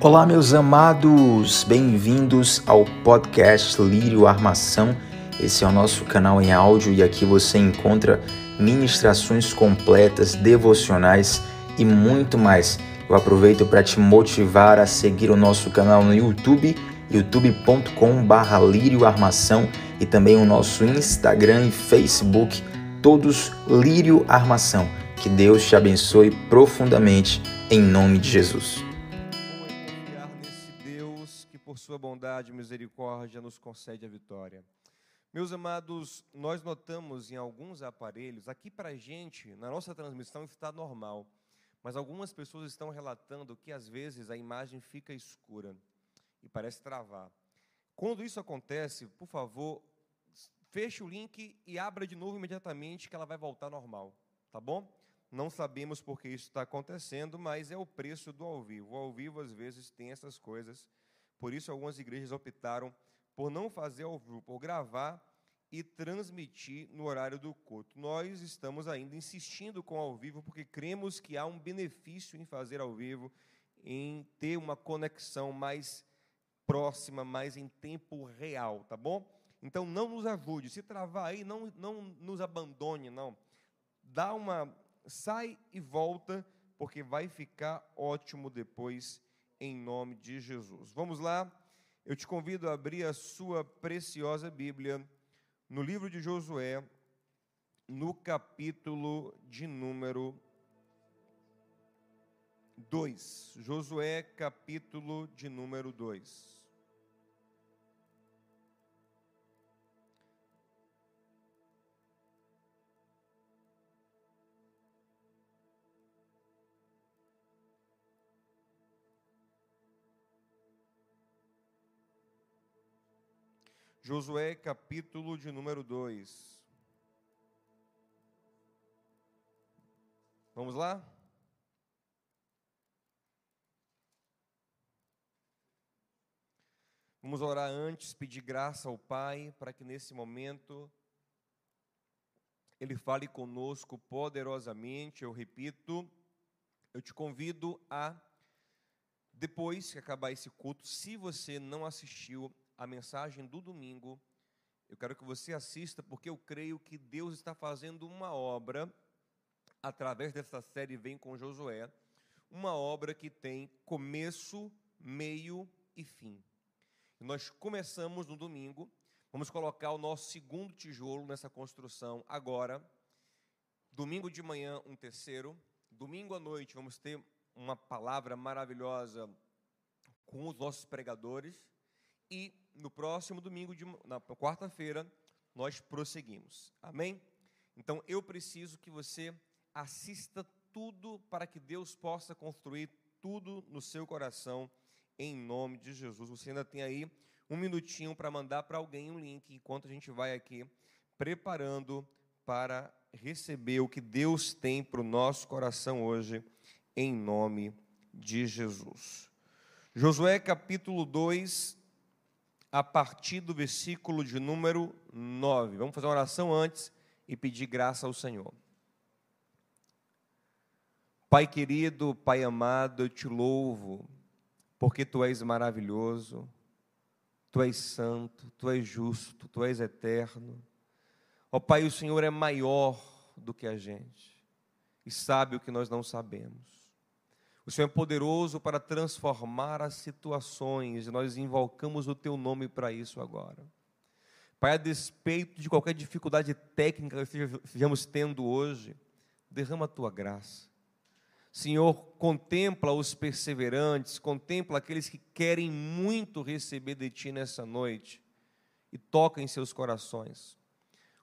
Olá, meus amados, bem-vindos ao podcast Lírio Armação. Esse é o nosso canal em áudio e aqui você encontra ministrações completas, devocionais e muito mais. Eu aproveito para te motivar a seguir o nosso canal no YouTube, youtube.com/barra Lírio Armação e também o nosso Instagram e Facebook, todos Lírio Armação. Que Deus te abençoe profundamente em nome de Jesus. Sua bondade e misericórdia nos concede a vitória. Meus amados, nós notamos em alguns aparelhos, aqui para a gente, na nossa transmissão está normal, mas algumas pessoas estão relatando que às vezes a imagem fica escura e parece travar. Quando isso acontece, por favor, feche o link e abra de novo imediatamente que ela vai voltar normal, tá bom? Não sabemos por que isso está acontecendo, mas é o preço do ao vivo. O ao vivo às vezes tem essas coisas por isso, algumas igrejas optaram por não fazer ao vivo, por gravar e transmitir no horário do culto. Nós estamos ainda insistindo com ao vivo, porque cremos que há um benefício em fazer ao vivo, em ter uma conexão mais próxima, mais em tempo real, tá bom? Então não nos ajude. Se travar aí, não, não nos abandone, não. Dá uma. Sai e volta, porque vai ficar ótimo depois em nome de Jesus. Vamos lá? Eu te convido a abrir a sua preciosa Bíblia no livro de Josué, no capítulo de número 2. Josué, capítulo de número 2. Josué capítulo de número 2. Vamos lá? Vamos orar antes, pedir graça ao Pai para que nesse momento Ele fale conosco poderosamente. Eu repito, eu te convido a, depois que acabar esse culto, se você não assistiu a mensagem do domingo, eu quero que você assista, porque eu creio que Deus está fazendo uma obra, através dessa série Vem com Josué, uma obra que tem começo, meio e fim. Nós começamos no domingo, vamos colocar o nosso segundo tijolo nessa construção agora. Domingo de manhã, um terceiro. Domingo à noite, vamos ter uma palavra maravilhosa com os nossos pregadores. E no próximo domingo, de, na quarta-feira, nós prosseguimos. Amém? Então eu preciso que você assista tudo para que Deus possa construir tudo no seu coração, em nome de Jesus. Você ainda tem aí um minutinho para mandar para alguém um link, enquanto a gente vai aqui preparando para receber o que Deus tem para o nosso coração hoje, em nome de Jesus. Josué capítulo 2, a partir do versículo de número 9. Vamos fazer uma oração antes e pedir graça ao Senhor. Pai querido, Pai amado, eu te louvo, porque tu és maravilhoso, tu és santo, tu és justo, tu és eterno. Ó Pai, o Senhor é maior do que a gente e sabe o que nós não sabemos. O Senhor é poderoso para transformar as situações e nós invocamos o Teu nome para isso agora. Pai, a despeito de qualquer dificuldade técnica que estejamos tendo hoje, derrama a Tua graça. Senhor, contempla os perseverantes, contempla aqueles que querem muito receber de Ti nessa noite e toca em seus corações.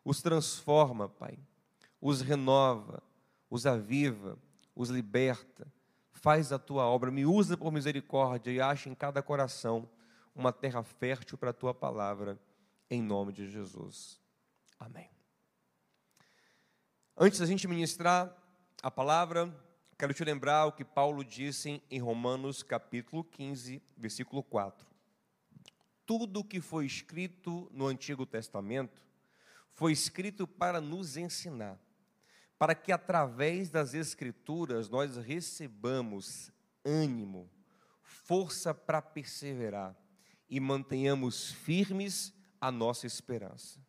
Os transforma, Pai, os renova, os aviva, os liberta faz a tua obra, me usa por misericórdia e acha em cada coração uma terra fértil para a tua palavra, em nome de Jesus. Amém. Antes da gente ministrar a palavra, quero te lembrar o que Paulo disse em Romanos capítulo 15, versículo 4. Tudo o que foi escrito no Antigo Testamento foi escrito para nos ensinar para que através das Escrituras nós recebamos ânimo, força para perseverar e mantenhamos firmes a nossa esperança.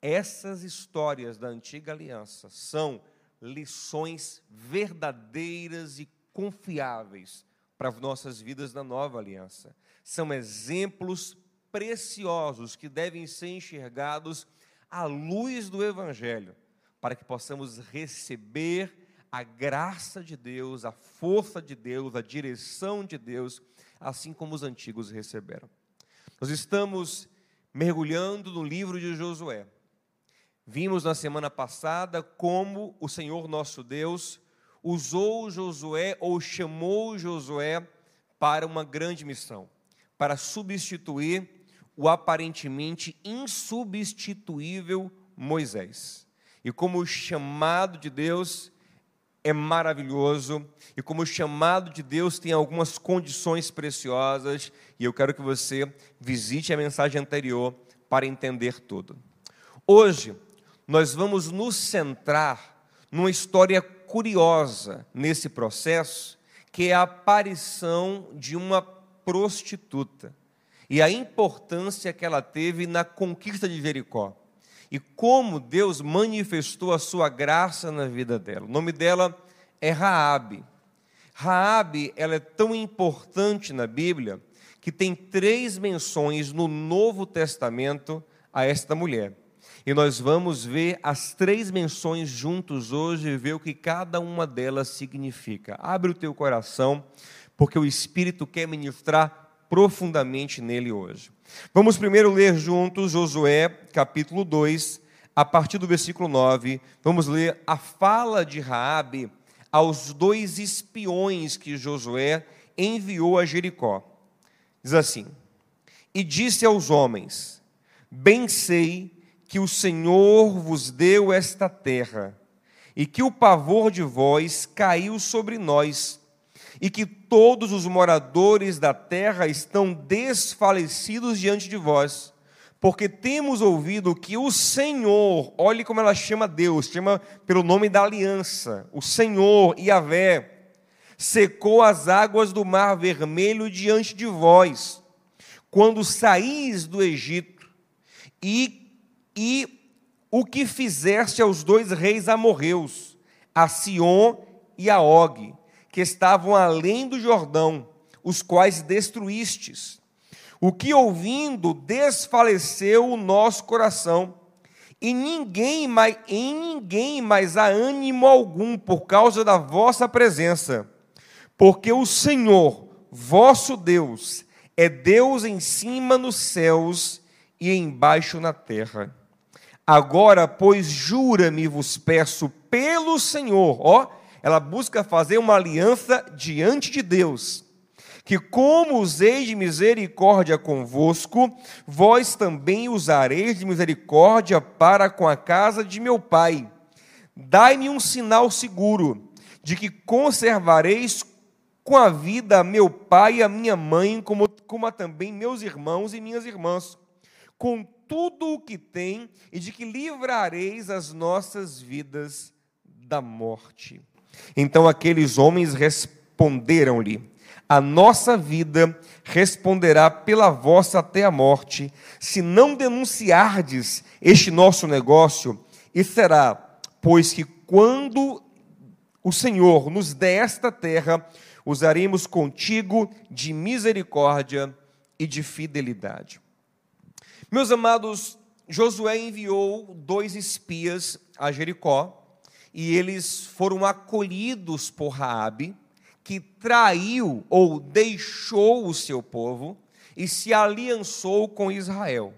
Essas histórias da antiga aliança são lições verdadeiras e confiáveis para as nossas vidas na nova aliança. São exemplos preciosos que devem ser enxergados à luz do Evangelho, para que possamos receber a graça de Deus, a força de Deus, a direção de Deus, assim como os antigos receberam. Nós estamos mergulhando no livro de Josué. Vimos na semana passada como o Senhor nosso Deus usou Josué ou chamou Josué para uma grande missão, para substituir o aparentemente insubstituível Moisés. E como o chamado de Deus é maravilhoso e como o chamado de Deus tem algumas condições preciosas, e eu quero que você visite a mensagem anterior para entender tudo. Hoje, nós vamos nos centrar numa história curiosa nesse processo, que é a aparição de uma prostituta e a importância que ela teve na conquista de Jericó e como Deus manifestou a sua graça na vida dela. O nome dela é Raabe. Raabe, ela é tão importante na Bíblia que tem três menções no Novo Testamento a esta mulher. E nós vamos ver as três menções juntos hoje e ver o que cada uma delas significa. Abre o teu coração, porque o Espírito quer ministrar profundamente nele hoje. Vamos primeiro ler juntos Josué, capítulo 2, a partir do versículo 9. Vamos ler a fala de Raabe aos dois espiões que Josué enviou a Jericó. Diz assim: E disse aos homens: Bem sei que o Senhor vos deu esta terra, e que o pavor de vós caiu sobre nós e que todos os moradores da terra estão desfalecidos diante de vós, porque temos ouvido que o Senhor, olhe como ela chama Deus, chama pelo nome da aliança, o Senhor, Yahvé, secou as águas do mar vermelho diante de vós, quando saís do Egito, e, e o que fizeste aos dois reis amorreus, a Sion e a Og, que estavam além do Jordão, os quais destruístes. O que ouvindo desfaleceu o nosso coração, e ninguém mais, em ninguém mais há ânimo algum por causa da vossa presença, porque o Senhor, vosso Deus, é Deus em cima nos céus e embaixo na terra. Agora, pois, jura-me, vos peço pelo Senhor, ó, ela busca fazer uma aliança diante de Deus. Que como usei de misericórdia convosco, vós também usareis de misericórdia para com a casa de meu pai. Dai-me um sinal seguro de que conservareis com a vida meu pai e a minha mãe, como, como também meus irmãos e minhas irmãs, com tudo o que tem, e de que livrareis as nossas vidas da morte. Então aqueles homens responderam-lhe: A nossa vida responderá pela vossa até a morte, se não denunciardes este nosso negócio, e será, pois que quando o Senhor nos der esta terra, usaremos contigo de misericórdia e de fidelidade. Meus amados, Josué enviou dois espias a Jericó e eles foram acolhidos por Raabe, que traiu ou deixou o seu povo e se aliançou com Israel.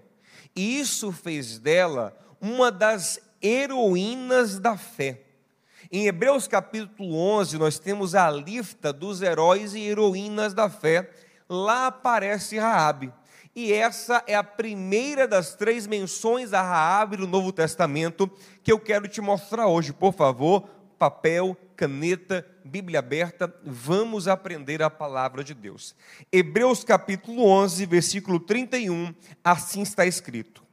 E isso fez dela uma das heroínas da fé. Em Hebreus capítulo 11, nós temos a lista dos heróis e heroínas da fé. Lá aparece Raabe. E essa é a primeira das três menções a Raabe no Novo Testamento que eu quero te mostrar hoje. Por favor, papel, caneta, Bíblia aberta, vamos aprender a palavra de Deus. Hebreus capítulo 11, versículo 31, assim está escrito: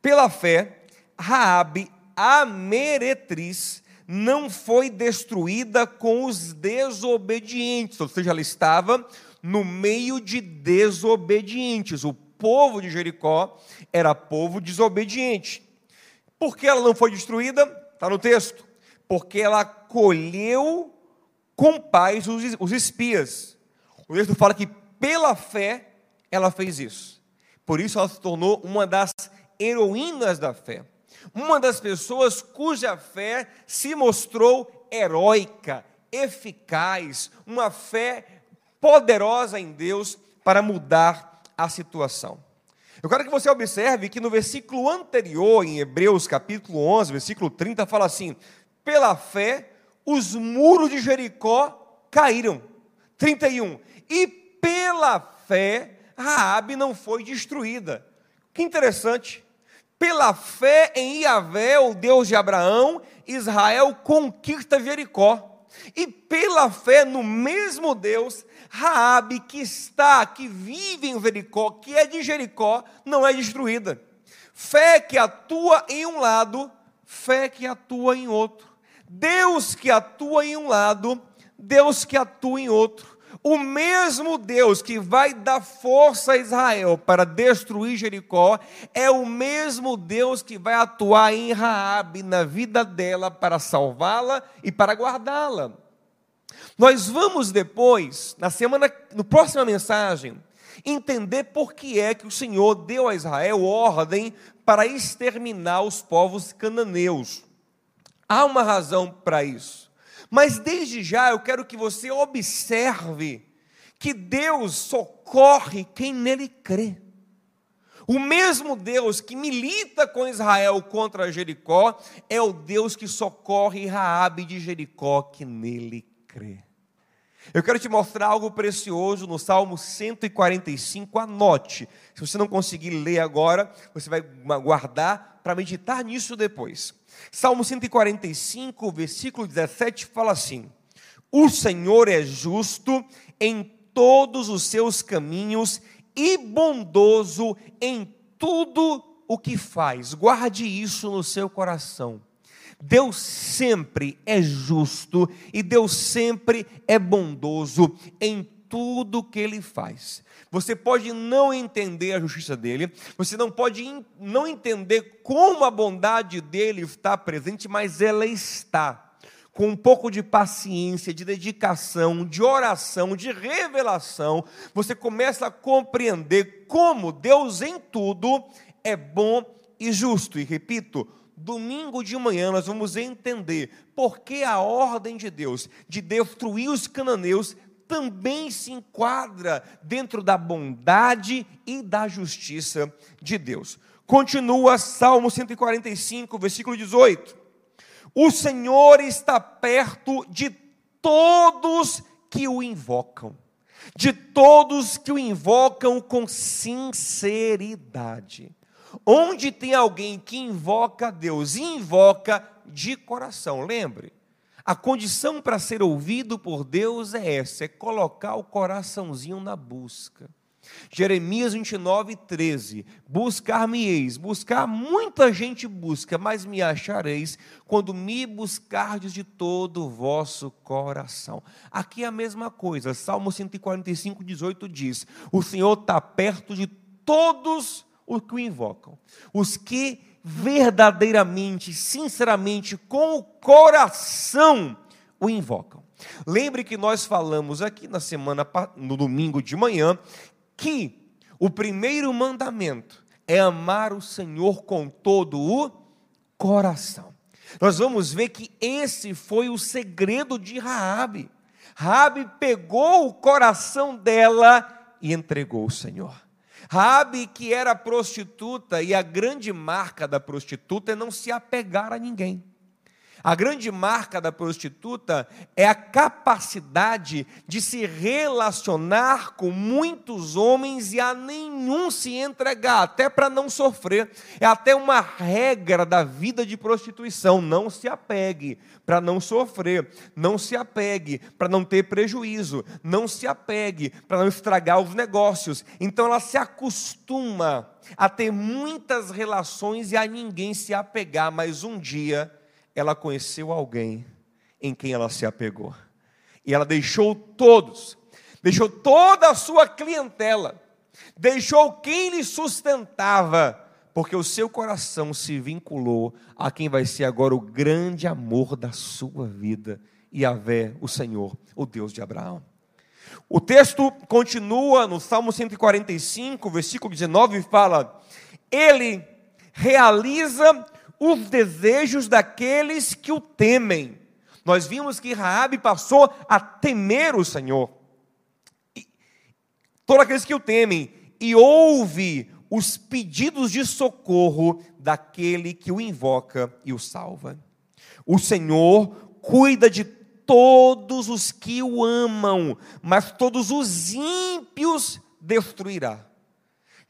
Pela fé, Raabe, a meretriz, não foi destruída com os desobedientes, ou seja, ela estava no meio de desobedientes. O povo de Jericó era povo desobediente. Por que ela não foi destruída? Está no texto. Porque ela colheu com paz os espias. O texto fala que pela fé ela fez isso. Por isso ela se tornou uma das heroínas da fé. Uma das pessoas cuja fé se mostrou heróica, eficaz, uma fé poderosa em Deus para mudar a situação. Eu quero que você observe que no versículo anterior, em Hebreus capítulo 11, versículo 30, fala assim: pela fé, os muros de Jericó caíram. 31. E pela fé, Raabe não foi destruída. Que interessante. Pela fé em Iavé, o Deus de Abraão, Israel conquista Jericó. E pela fé no mesmo Deus, Raabe que está, que vive em Jericó, que é de Jericó, não é destruída. Fé que atua em um lado, fé que atua em outro. Deus que atua em um lado, Deus que atua em outro. O mesmo Deus que vai dar força a Israel para destruir Jericó é o mesmo Deus que vai atuar em Raabe na vida dela para salvá-la e para guardá-la. Nós vamos depois, na semana, no próxima mensagem, entender por que é que o Senhor deu a Israel ordem para exterminar os povos cananeus. Há uma razão para isso. Mas desde já eu quero que você observe que Deus socorre quem nele crê. O mesmo Deus que milita com Israel contra Jericó é o Deus que socorre Raabe de Jericó que nele crê. Eu quero te mostrar algo precioso no Salmo 145, anote. Se você não conseguir ler agora, você vai guardar para meditar nisso depois. Salmo 145, versículo 17 fala assim: O Senhor é justo em todos os seus caminhos e bondoso em tudo o que faz. Guarde isso no seu coração. Deus sempre é justo e Deus sempre é bondoso em tudo que ele faz. Você pode não entender a justiça dele, você não pode não entender como a bondade dele está presente, mas ela está. Com um pouco de paciência, de dedicação, de oração, de revelação, você começa a compreender como Deus em tudo é bom e justo. E repito, domingo de manhã nós vamos entender por que a ordem de Deus de destruir os cananeus também se enquadra dentro da bondade e da justiça de Deus. Continua Salmo 145, versículo 18. O Senhor está perto de todos que o invocam, de todos que o invocam com sinceridade. Onde tem alguém que invoca Deus, invoca de coração, lembre, a condição para ser ouvido por Deus é essa: é colocar o coraçãozinho na busca. Jeremias 29, 13: Buscar-me-eis, buscar, muita gente busca, mas me achareis quando me buscardes de todo o vosso coração. Aqui é a mesma coisa, Salmo 145, 18 diz: O Senhor está perto de todos os que o invocam, os que verdadeiramente, sinceramente, com o coração o invocam. Lembre que nós falamos aqui na semana, no domingo de manhã, que o primeiro mandamento é amar o Senhor com todo o coração. Nós vamos ver que esse foi o segredo de Raabe. Raabe pegou o coração dela e entregou o Senhor. Rabi, que era prostituta, e a grande marca da prostituta é não se apegar a ninguém. A grande marca da prostituta é a capacidade de se relacionar com muitos homens e a nenhum se entregar, até para não sofrer. É até uma regra da vida de prostituição: não se apegue para não sofrer, não se apegue para não ter prejuízo, não se apegue para não estragar os negócios. Então ela se acostuma a ter muitas relações e a ninguém se apegar, mas um dia ela conheceu alguém em quem ela se apegou. E ela deixou todos, deixou toda a sua clientela, deixou quem lhe sustentava, porque o seu coração se vinculou a quem vai ser agora o grande amor da sua vida, Yahvé, o Senhor, o Deus de Abraão. O texto continua no Salmo 145, versículo 19, e fala: Ele realiza os desejos daqueles que o temem. Nós vimos que Raabe passou a temer o Senhor. E, todos aqueles que o temem e ouve os pedidos de socorro daquele que o invoca e o salva. O Senhor cuida de todos os que o amam, mas todos os ímpios destruirá.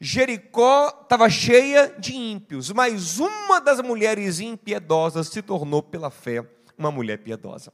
Jericó estava cheia de ímpios, mas uma das mulheres impiedosas se tornou pela fé uma mulher piedosa.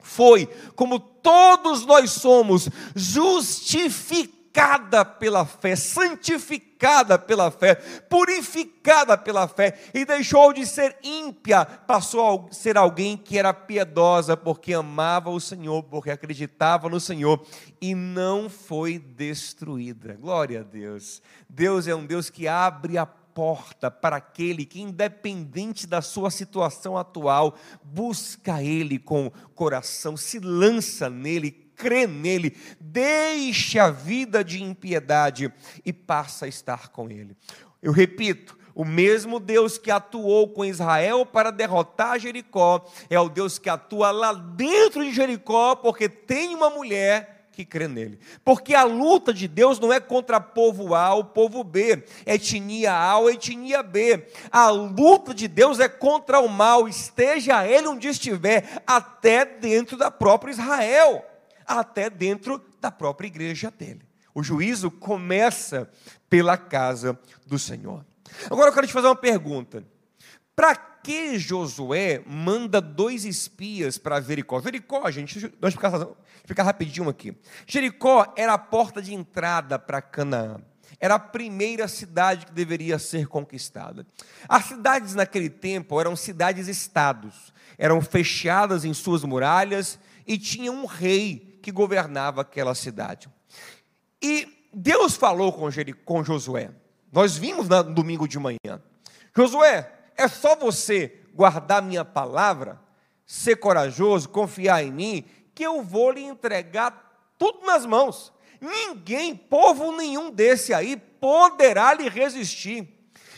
Foi, como todos nós somos, justificados justificada pela fé, santificada pela fé, purificada pela fé, e deixou de ser ímpia, passou a ser alguém que era piedosa, porque amava o Senhor, porque acreditava no Senhor, e não foi destruída. Glória a Deus. Deus é um Deus que abre a porta para aquele que, independente da sua situação atual, busca Ele com coração, se lança nele, crê nele, deixe a vida de impiedade e passa a estar com ele. Eu repito, o mesmo Deus que atuou com Israel para derrotar Jericó é o Deus que atua lá dentro de Jericó, porque tem uma mulher que crê nele. Porque a luta de Deus não é contra povo A ou povo B, etnia A ou etnia B. A luta de Deus é contra o mal, esteja ele onde estiver, até dentro da própria Israel até dentro da própria igreja dele. O juízo começa pela casa do Senhor. Agora eu quero te fazer uma pergunta. Para que Josué manda dois espias para Jericó? Jericó, gente, deixa eu explicar, explicar rapidinho aqui. Jericó era a porta de entrada para Canaã. Era a primeira cidade que deveria ser conquistada. As cidades naquele tempo eram cidades-estados. Eram fechadas em suas muralhas e tinha um rei que governava aquela cidade. E Deus falou com, com Josué. Nós vimos no domingo de manhã. Josué, é só você guardar minha palavra, ser corajoso, confiar em mim, que eu vou lhe entregar tudo nas mãos. Ninguém, povo nenhum desse aí, poderá lhe resistir.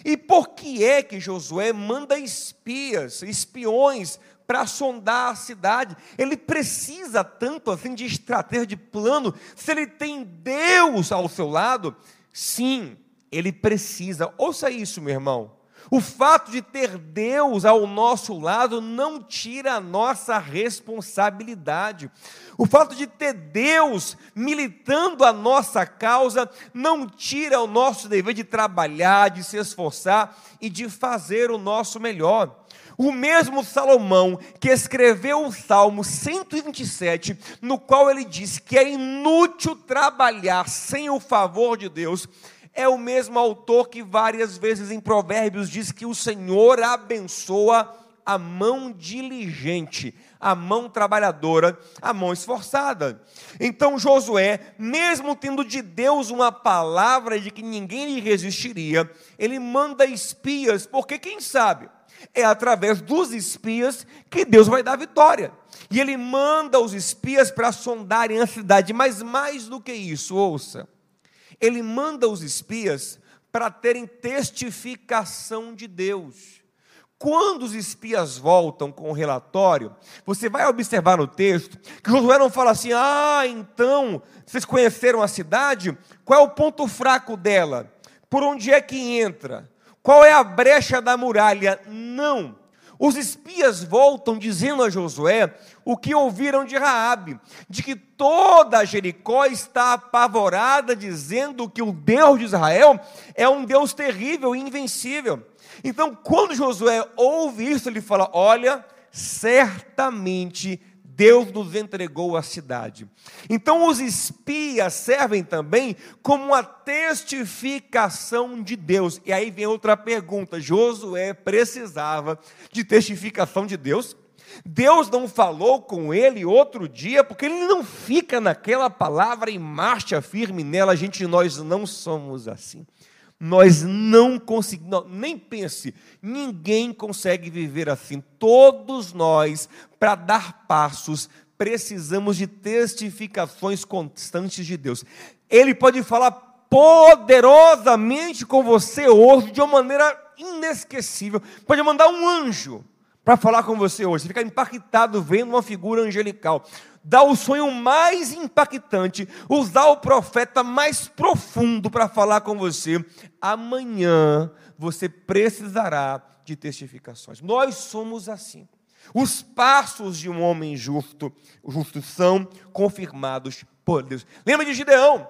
E por que é que Josué manda espias, espiões para sondar a cidade. Ele precisa tanto assim de estratégia, de plano. Se ele tem Deus ao seu lado, sim, ele precisa. Ouça isso, meu irmão. O fato de ter Deus ao nosso lado não tira a nossa responsabilidade. O fato de ter Deus militando a nossa causa não tira o nosso dever de trabalhar, de se esforçar e de fazer o nosso melhor. O mesmo Salomão que escreveu o Salmo 127, no qual ele diz que é inútil trabalhar sem o favor de Deus, é o mesmo autor que várias vezes em Provérbios diz que o Senhor abençoa a mão diligente, a mão trabalhadora, a mão esforçada. Então Josué, mesmo tendo de Deus uma palavra de que ninguém lhe resistiria, ele manda espias, porque quem sabe é através dos espias que Deus vai dar vitória. E ele manda os espias para sondarem a cidade, mas mais do que isso, ouça. Ele manda os espias para terem testificação de Deus. Quando os espias voltam com o relatório, você vai observar no texto que Josué não fala assim: ah, então, vocês conheceram a cidade? Qual é o ponto fraco dela? Por onde é que entra? Qual é a brecha da muralha? Não. Os espias voltam dizendo a Josué o que ouviram de Raabe, de que toda Jericó está apavorada, dizendo que o Deus de Israel é um Deus terrível e invencível. Então, quando Josué ouve isso, ele fala: Olha, certamente Deus nos entregou a cidade. Então, os espias servem também como uma testificação de Deus. E aí vem outra pergunta: Josué precisava de testificação de Deus? Deus não falou com ele outro dia, porque ele não fica naquela palavra em marcha firme nela. Gente, nós não somos assim. Nós não conseguimos, nem pense, ninguém consegue viver assim. Todos nós, para dar passos, precisamos de testificações constantes de Deus. Ele pode falar poderosamente com você hoje, de uma maneira inesquecível. Pode mandar um anjo para falar com você hoje. Você fica impactado vendo uma figura angelical. Dá o sonho mais impactante, usar o profeta mais profundo para falar com você. Amanhã você precisará de testificações. Nós somos assim. Os passos de um homem justo, justo são confirmados por Deus. Lembra de Gideão?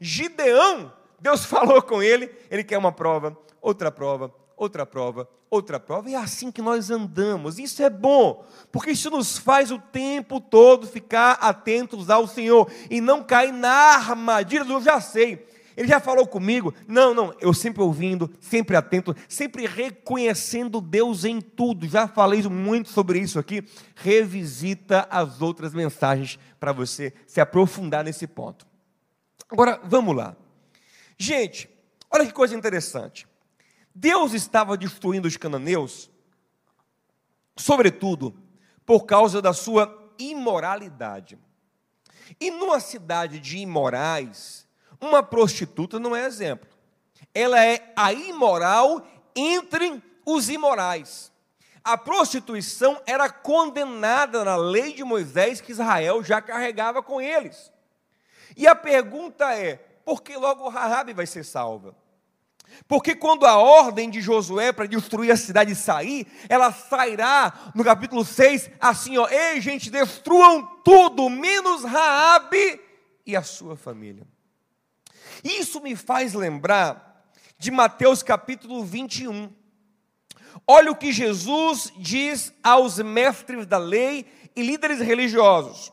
Gideão, Deus falou com ele, ele quer uma prova, outra prova, outra prova, outra prova, e é assim que nós andamos. Isso é bom, porque isso nos faz o tempo todo ficar atentos ao Senhor e não cair na armadilha do eu já sei. Ele já falou comigo? Não, não, eu sempre ouvindo, sempre atento, sempre reconhecendo Deus em tudo. Já falei muito sobre isso aqui. Revisita as outras mensagens para você se aprofundar nesse ponto. Agora, vamos lá. Gente, olha que coisa interessante. Deus estava destruindo os cananeus, sobretudo por causa da sua imoralidade. E numa cidade de imorais, uma prostituta não é exemplo. Ela é a imoral entre os imorais. A prostituição era condenada na lei de Moisés que Israel já carregava com eles. E a pergunta é: por que logo Rabi vai ser salva? Porque quando a ordem de Josué para destruir a cidade sair, ela sairá no capítulo 6 assim, ó: "Ei, gente, destruam tudo menos Raabe e a sua família". Isso me faz lembrar de Mateus capítulo 21. Olha o que Jesus diz aos mestres da lei e líderes religiosos.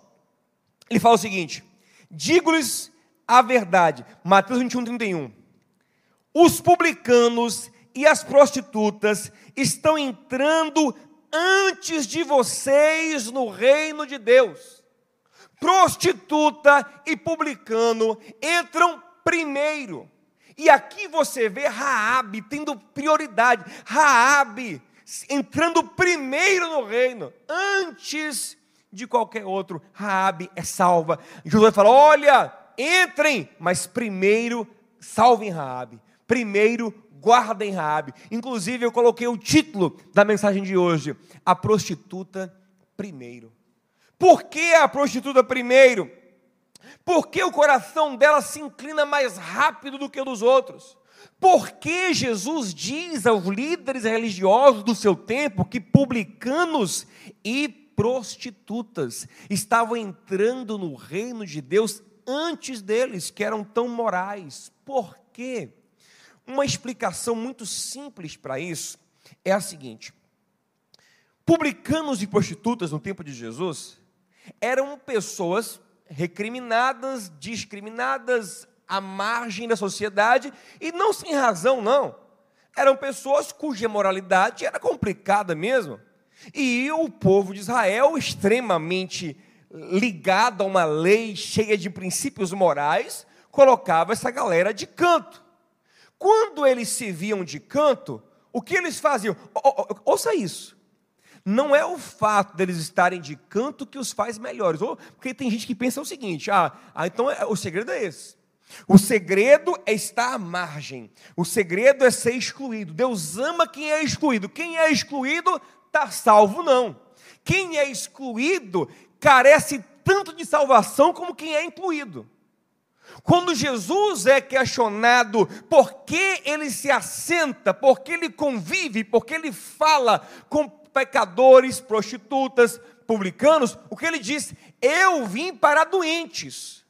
Ele fala o seguinte: Digo-lhes a verdade. Mateus 21, 31 os publicanos e as prostitutas estão entrando antes de vocês no reino de Deus. Prostituta e publicano entram primeiro. E aqui você vê Raabe tendo prioridade. Raabe entrando primeiro no reino, antes de qualquer outro. Raabe é salva. Josué fala: "Olha, entrem, mas primeiro salvem Raabe." Primeiro guardem Raabe. Inclusive eu coloquei o título da mensagem de hoje: a prostituta primeiro. Por que a prostituta primeiro? Porque o coração dela se inclina mais rápido do que o dos outros. Porque Jesus diz aos líderes religiosos do seu tempo que publicanos e prostitutas estavam entrando no reino de Deus antes deles, que eram tão morais. Por quê? Uma explicação muito simples para isso é a seguinte: publicanos e prostitutas no tempo de Jesus eram pessoas recriminadas, discriminadas, à margem da sociedade e não sem razão, não. Eram pessoas cuja moralidade era complicada mesmo. E o povo de Israel, extremamente ligado a uma lei cheia de princípios morais, colocava essa galera de canto. Quando eles se viam de canto, o que eles faziam? ouça isso. Não é o fato deles estarem de canto que os faz melhores. Ou, porque tem gente que pensa o seguinte: ah, ah então é, o segredo é esse. O segredo é estar à margem. O segredo é ser excluído. Deus ama quem é excluído. Quem é excluído está salvo, não. Quem é excluído carece tanto de salvação como quem é incluído. Quando Jesus é questionado por que ele se assenta, por que ele convive, por que ele fala com pecadores, prostitutas, publicanos, o que ele diz? Eu vim para doentes.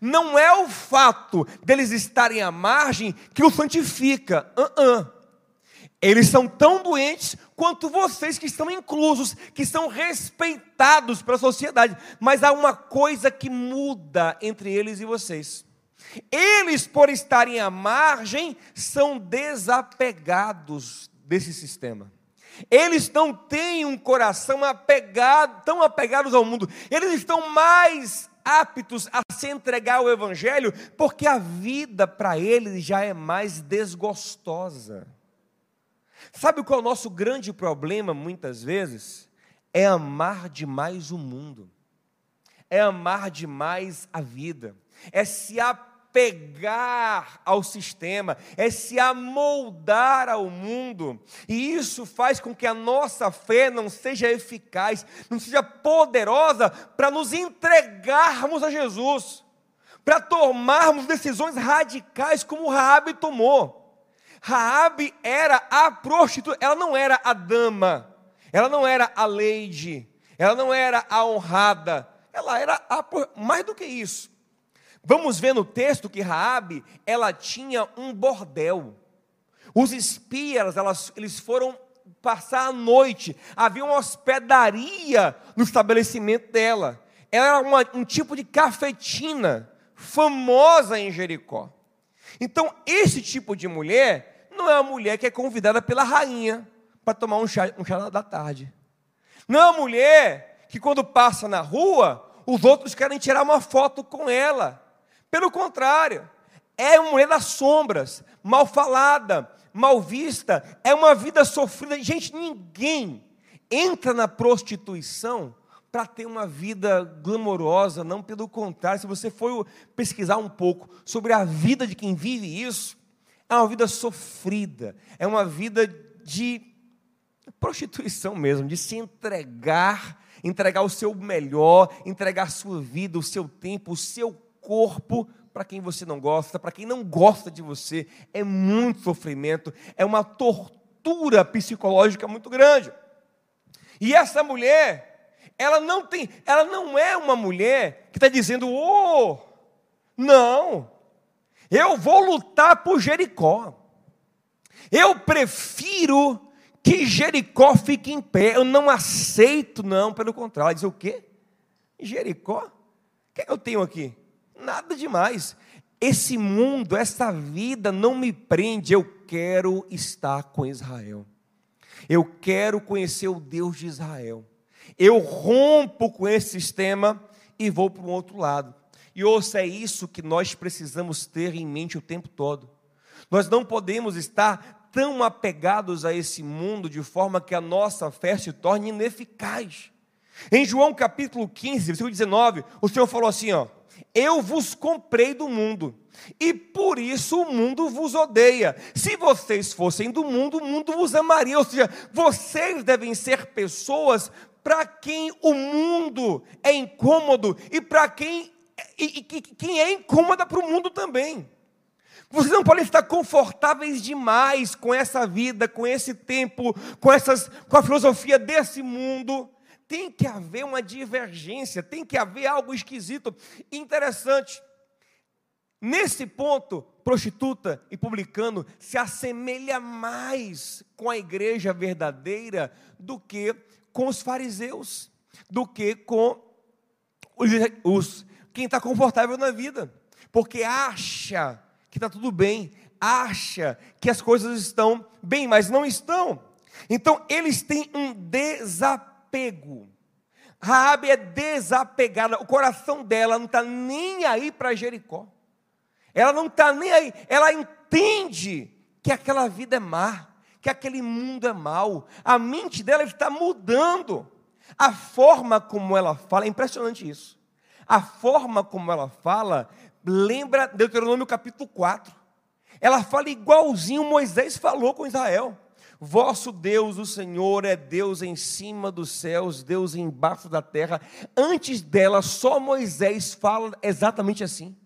Não é o fato deles estarem à margem que o santifica. Uh -uh. Eles são tão doentes quanto vocês que estão inclusos, que são respeitados pela sociedade. Mas há uma coisa que muda entre eles e vocês. Eles, por estarem à margem, são desapegados desse sistema. Eles não têm um coração apegado, tão apegados ao mundo. Eles estão mais aptos a se entregar ao Evangelho, porque a vida para eles já é mais desgostosa. Sabe qual é o nosso grande problema, muitas vezes? É amar demais o mundo, é amar demais a vida, é se apegar apegar ao sistema, é se amoldar ao mundo, e isso faz com que a nossa fé não seja eficaz, não seja poderosa para nos entregarmos a Jesus, para tomarmos decisões radicais como Raabe tomou. Raabe era a prostituta, ela não era a dama, ela não era a lady, ela não era a honrada, ela era a, mais do que isso Vamos ver no texto que Raabe, ela tinha um bordel. Os espias, elas, eles foram passar a noite. Havia uma hospedaria no estabelecimento dela. Ela era uma, um tipo de cafetina famosa em Jericó. Então, esse tipo de mulher não é uma mulher que é convidada pela rainha para tomar um chá, um chá da tarde. Não é uma mulher que, quando passa na rua, os outros querem tirar uma foto com ela. Pelo contrário, é uma mulher das sombras, mal falada, mal vista, é uma vida sofrida. Gente, ninguém entra na prostituição para ter uma vida glamourosa, não pelo contrário. Se você for pesquisar um pouco sobre a vida de quem vive isso, é uma vida sofrida, é uma vida de prostituição mesmo, de se entregar, entregar o seu melhor, entregar a sua vida, o seu tempo, o seu corpo para quem você não gosta, para quem não gosta de você, é muito sofrimento, é uma tortura psicológica muito grande. E essa mulher, ela não tem, ela não é uma mulher que está dizendo, oh, não, eu vou lutar por Jericó. Eu prefiro que Jericó fique em pé. Eu não aceito, não, pelo contrário. Diz o quê? Jericó? O que, é que eu tenho aqui? Nada demais. Esse mundo, essa vida não me prende. Eu quero estar com Israel. Eu quero conhecer o Deus de Israel. Eu rompo com esse sistema e vou para o outro lado. E ouça, é isso que nós precisamos ter em mente o tempo todo. Nós não podemos estar tão apegados a esse mundo de forma que a nossa fé se torne ineficaz. Em João capítulo 15, versículo 19, o Senhor falou assim: ó, eu vos comprei do mundo, e por isso o mundo vos odeia. Se vocês fossem do mundo, o mundo vos amaria. Ou seja, vocês devem ser pessoas para quem o mundo é incômodo e para quem, e, e, quem é incômoda para o mundo também. Vocês não podem estar confortáveis demais com essa vida, com esse tempo, com, essas, com a filosofia desse mundo tem que haver uma divergência, tem que haver algo esquisito, interessante. Nesse ponto, prostituta e publicano se assemelha mais com a igreja verdadeira do que com os fariseus, do que com os, quem está confortável na vida, porque acha que está tudo bem, acha que as coisas estão bem, mas não estão. Então eles têm um desapego apego. Raabe é desapegada, o coração dela não está nem aí para Jericó. Ela não está nem aí, ela entende que aquela vida é má, que aquele mundo é mau. A mente dela está mudando. A forma como ela fala, é impressionante isso. A forma como ela fala lembra Deuteronômio capítulo 4. Ela fala igualzinho Moisés falou com Israel. Vosso Deus, o Senhor, é Deus em cima dos céus, Deus embaixo da terra. Antes dela, só Moisés fala exatamente assim.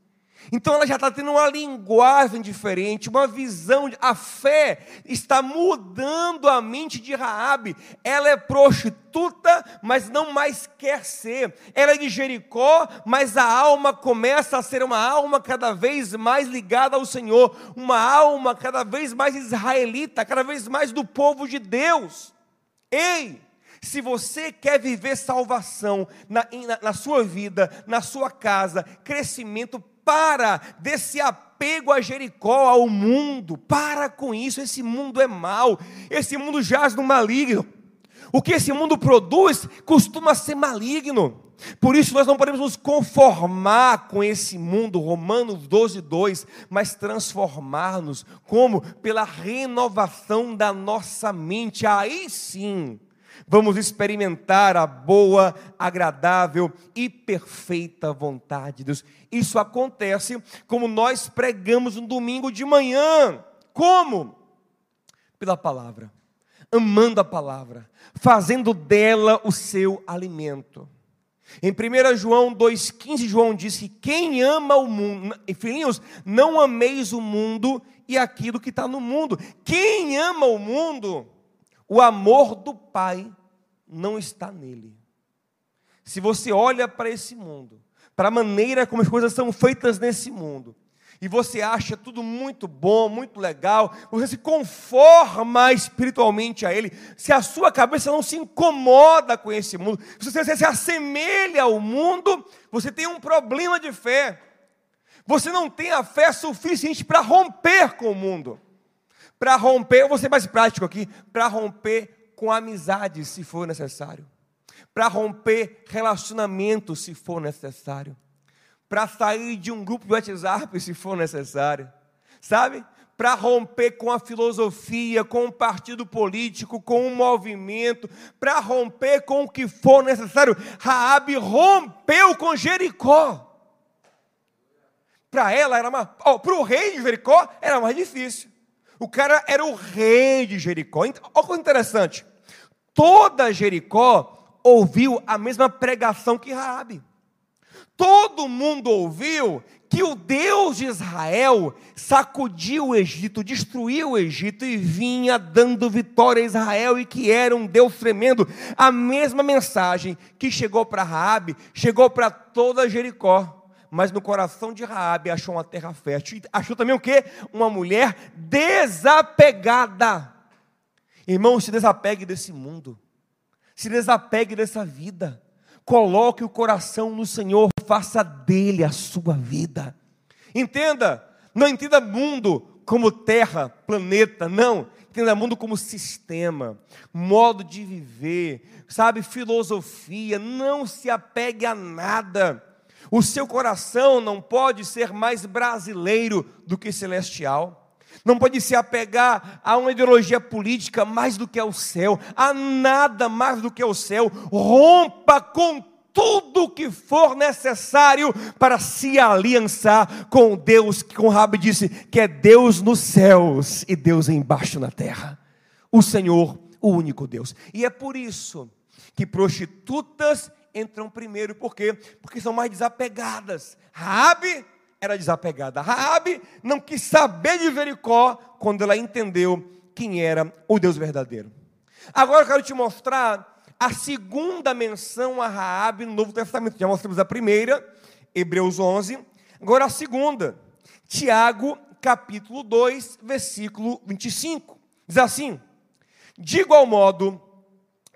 Então ela já está tendo uma linguagem diferente, uma visão. A fé está mudando a mente de Raabe. Ela é prostituta, mas não mais quer ser. Ela é de Jericó, mas a alma começa a ser uma alma cada vez mais ligada ao Senhor, uma alma cada vez mais israelita, cada vez mais do povo de Deus. Ei! Se você quer viver salvação na, na, na, sua vida, na sua casa, crescimento, para desse apego a Jericó, ao mundo. Para com isso, esse mundo é mau, esse mundo jaz no maligno. O que esse mundo produz costuma ser maligno. Por isso nós não podemos nos conformar com esse mundo, Romanos 12, 2, mas transformar-nos como? Pela renovação da nossa mente. Aí sim vamos experimentar a boa, agradável e perfeita vontade de Deus. Isso acontece como nós pregamos no domingo de manhã. Como? Pela palavra, amando a palavra, fazendo dela o seu alimento. Em 1 João 2,15, João disse: Quem ama o mundo, filhinhos, não ameis o mundo e aquilo que está no mundo. Quem ama o mundo, o amor do Pai não está nele. Se você olha para esse mundo, para a maneira como as coisas são feitas nesse mundo, e você acha tudo muito bom, muito legal, você se conforma espiritualmente a Ele, se a sua cabeça não se incomoda com esse mundo, se você se assemelha ao mundo, você tem um problema de fé. Você não tem a fé suficiente para romper com o mundo. Para romper, eu vou ser mais prático aqui, para romper com amizade, se for necessário, para romper relacionamento, se for necessário, para sair de um grupo de WhatsApp, se for necessário, sabe? Para romper com a filosofia, com o partido político, com o movimento, para romper com o que for necessário. Raabe rompeu com Jericó. Para ela era mais, oh, para o rei de Jericó era mais difícil. O cara era o rei de Jericó. Olha que interessante toda Jericó ouviu a mesma pregação que Raabe. Todo mundo ouviu que o Deus de Israel sacudiu o Egito, destruiu o Egito e vinha dando vitória a Israel e que era um Deus tremendo. A mesma mensagem que chegou para Raabe, chegou para toda Jericó. Mas no coração de Raabe achou uma terra fértil. Achou também o quê? Uma mulher desapegada. Irmão, se desapegue desse mundo, se desapegue dessa vida, coloque o coração no Senhor, faça dele a sua vida. Entenda, não entenda mundo como terra, planeta, não. Entenda mundo como sistema, modo de viver, sabe, filosofia. Não se apegue a nada. O seu coração não pode ser mais brasileiro do que celestial não pode se apegar a uma ideologia política mais do que ao céu, a nada mais do que ao céu. Rompa com tudo que for necessário para se aliançar com Deus, que com Rabi disse que é Deus nos céus e Deus embaixo na terra. O Senhor, o único Deus. E é por isso que prostitutas entram primeiro, por quê? Porque são mais desapegadas. Rabi era desapegada. Raabe não quis saber de Jericó quando ela entendeu quem era o Deus verdadeiro. Agora eu quero te mostrar a segunda menção a Raabe no Novo Testamento. Já mostramos a primeira, Hebreus 11. Agora a segunda, Tiago, capítulo 2, versículo 25. Diz assim: De igual modo,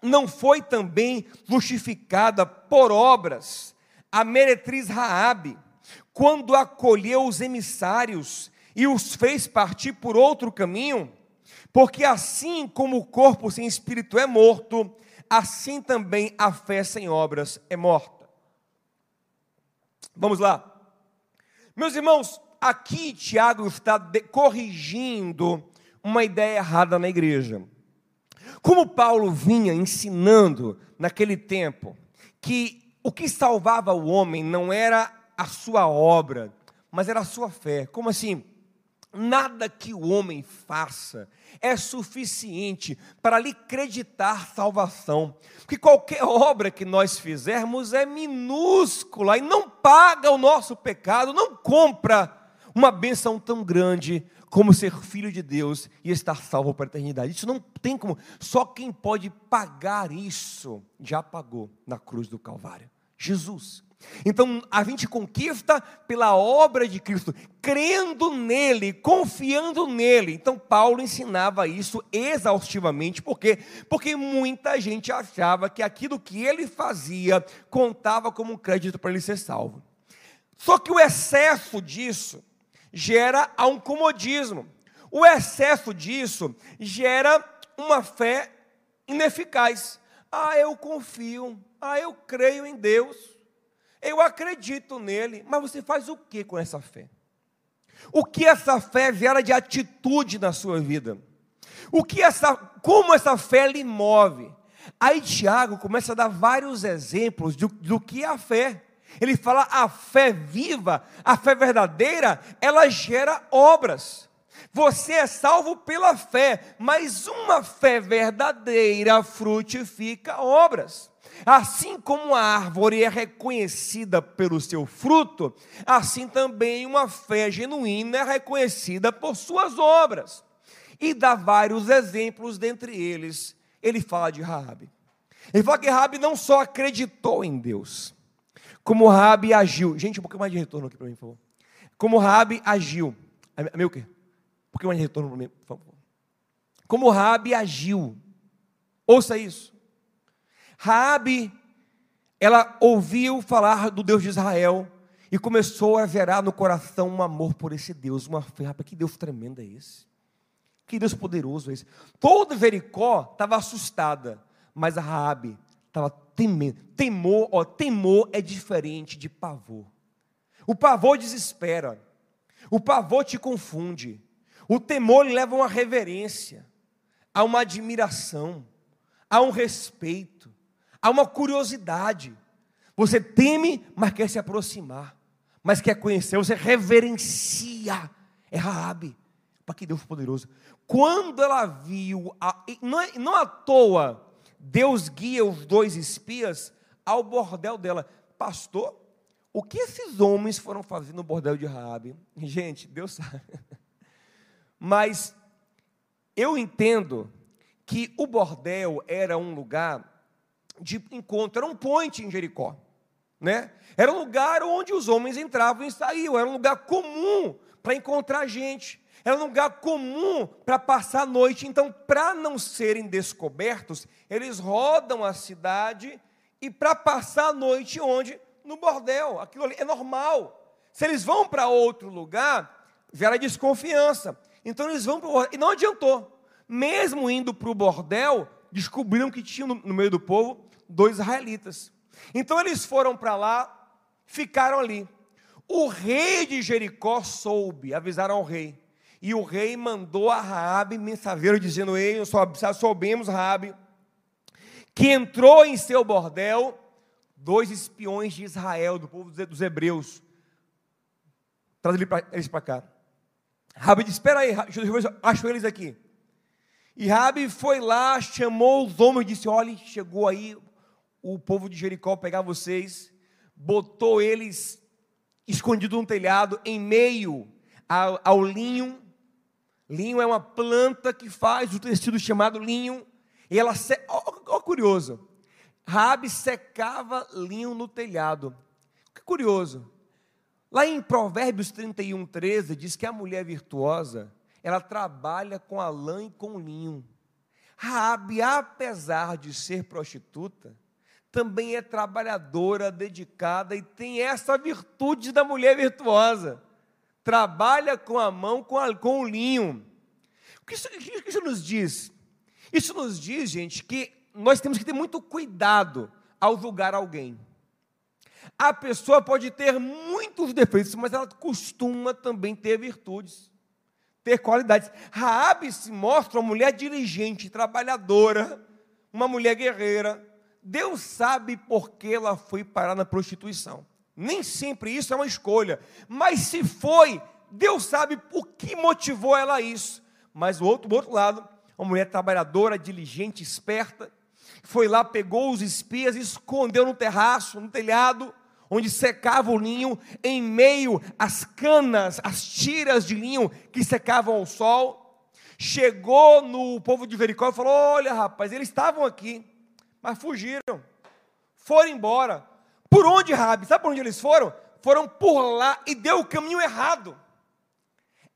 não foi também justificada por obras a meretriz Raabe, quando acolheu os emissários e os fez partir por outro caminho, porque assim como o corpo sem espírito é morto, assim também a fé sem obras é morta. Vamos lá. Meus irmãos, aqui Tiago está corrigindo uma ideia errada na igreja. Como Paulo vinha ensinando naquele tempo que o que salvava o homem não era a sua obra, mas era a sua fé. Como assim? Nada que o homem faça é suficiente para lhe acreditar salvação. Porque qualquer obra que nós fizermos é minúscula e não paga o nosso pecado, não compra uma benção tão grande como ser filho de Deus e estar salvo para a eternidade. Isso não tem como. Só quem pode pagar isso já pagou na cruz do Calvário. Jesus. Então a gente conquista pela obra de Cristo, crendo nele, confiando nele. Então Paulo ensinava isso exaustivamente, por quê? Porque muita gente achava que aquilo que ele fazia contava como um crédito para ele ser salvo. Só que o excesso disso gera um comodismo. O excesso disso gera uma fé ineficaz. Ah, eu confio, ah, eu creio em Deus. Eu acredito nele, mas você faz o que com essa fé? O que essa fé gera de atitude na sua vida? O que essa, como essa fé lhe move? Aí Tiago começa a dar vários exemplos do, do que é a fé. Ele fala a fé viva, a fé verdadeira, ela gera obras. Você é salvo pela fé, mas uma fé verdadeira frutifica obras. Assim como a árvore é reconhecida pelo seu fruto, assim também uma fé genuína é reconhecida por suas obras. E dá vários exemplos, dentre eles, ele fala de Raabe. Ele fala que Raabe não só acreditou em Deus, como Raabe agiu. Gente, um pouquinho mais de retorno aqui para mim, por favor. Como Raabe agiu. Meu quê? Um pouquinho mais de retorno para mim, por favor. Como Raabe agiu. Ouça isso. Raabe, ela ouviu falar do Deus de Israel e começou a gerar no coração um amor por esse Deus, uma rapaz, que Deus tremendo é esse? Que Deus poderoso é esse? Todo Jericó estava assustada, mas a Raabe estava Temor, ó, temor é diferente de pavor. O pavor desespera. O pavor te confunde. O temor leva a uma reverência, a uma admiração, a um respeito há uma curiosidade. Você teme, mas quer se aproximar, mas quer conhecer, você reverencia. É Raabe, para que Deus poderoso. Quando ela viu, a, não, é, não à toa, Deus guia os dois espias ao bordel dela. Pastor, o que esses homens foram fazer no bordel de Raabe? Gente, Deus sabe. Mas eu entendo que o bordel era um lugar de encontro, era um point em Jericó. Né? Era um lugar onde os homens entravam e saíam, era um lugar comum para encontrar gente, era um lugar comum para passar a noite. Então, para não serem descobertos, eles rodam a cidade e para passar a noite onde? No bordel. Aquilo ali é normal. Se eles vão para outro lugar, gera desconfiança. Então eles vão para o bordel. E não adiantou. Mesmo indo para o bordel, descobriram que tinha no, no meio do povo dois israelitas. Então eles foram para lá, ficaram ali. O rei de Jericó soube, avisaram ao rei. E o rei mandou a Raabe mensageiro dizendo: "Ei, nós soubemos Raabe que entrou em seu bordel dois espiões de Israel, do povo dos hebreus. Traz eles para cá. Rabi disse: Espera aí, acho eles aqui. E Rabi foi lá, chamou os homens e disse: Olha, chegou aí o povo de Jericó pegar vocês, botou eles escondidos no telhado, em meio ao, ao linho. Linho é uma planta que faz o tecido chamado linho. E ela, ó, ó curioso, Rabi secava linho no telhado. Que curioso. Lá em Provérbios 31, 13, diz que a mulher virtuosa ela trabalha com a lã e com o linho. Raabe, apesar de ser prostituta, também é trabalhadora, dedicada e tem essa virtude da mulher virtuosa. Trabalha com a mão, com, a, com o linho. O que isso, o que isso nos diz? Isso nos diz, gente, que nós temos que ter muito cuidado ao julgar alguém. A pessoa pode ter muitos defeitos, mas ela costuma também ter virtudes ter qualidades. Raabe se mostra uma mulher diligente, trabalhadora, uma mulher guerreira. Deus sabe por que ela foi parar na prostituição. Nem sempre isso é uma escolha, mas se foi, Deus sabe o que motivou ela a isso. Mas o outro, outro lado, uma mulher trabalhadora, diligente, esperta, foi lá, pegou os espias, escondeu no terraço, no telhado, onde secava o linho, em meio às canas, às tiras de linho que secavam ao sol. Chegou no povo de Jericó e falou: Olha, rapaz, eles estavam aqui, mas fugiram, foram embora. Por onde, Rabi? Sabe por onde eles foram? Foram por lá e deu o caminho errado.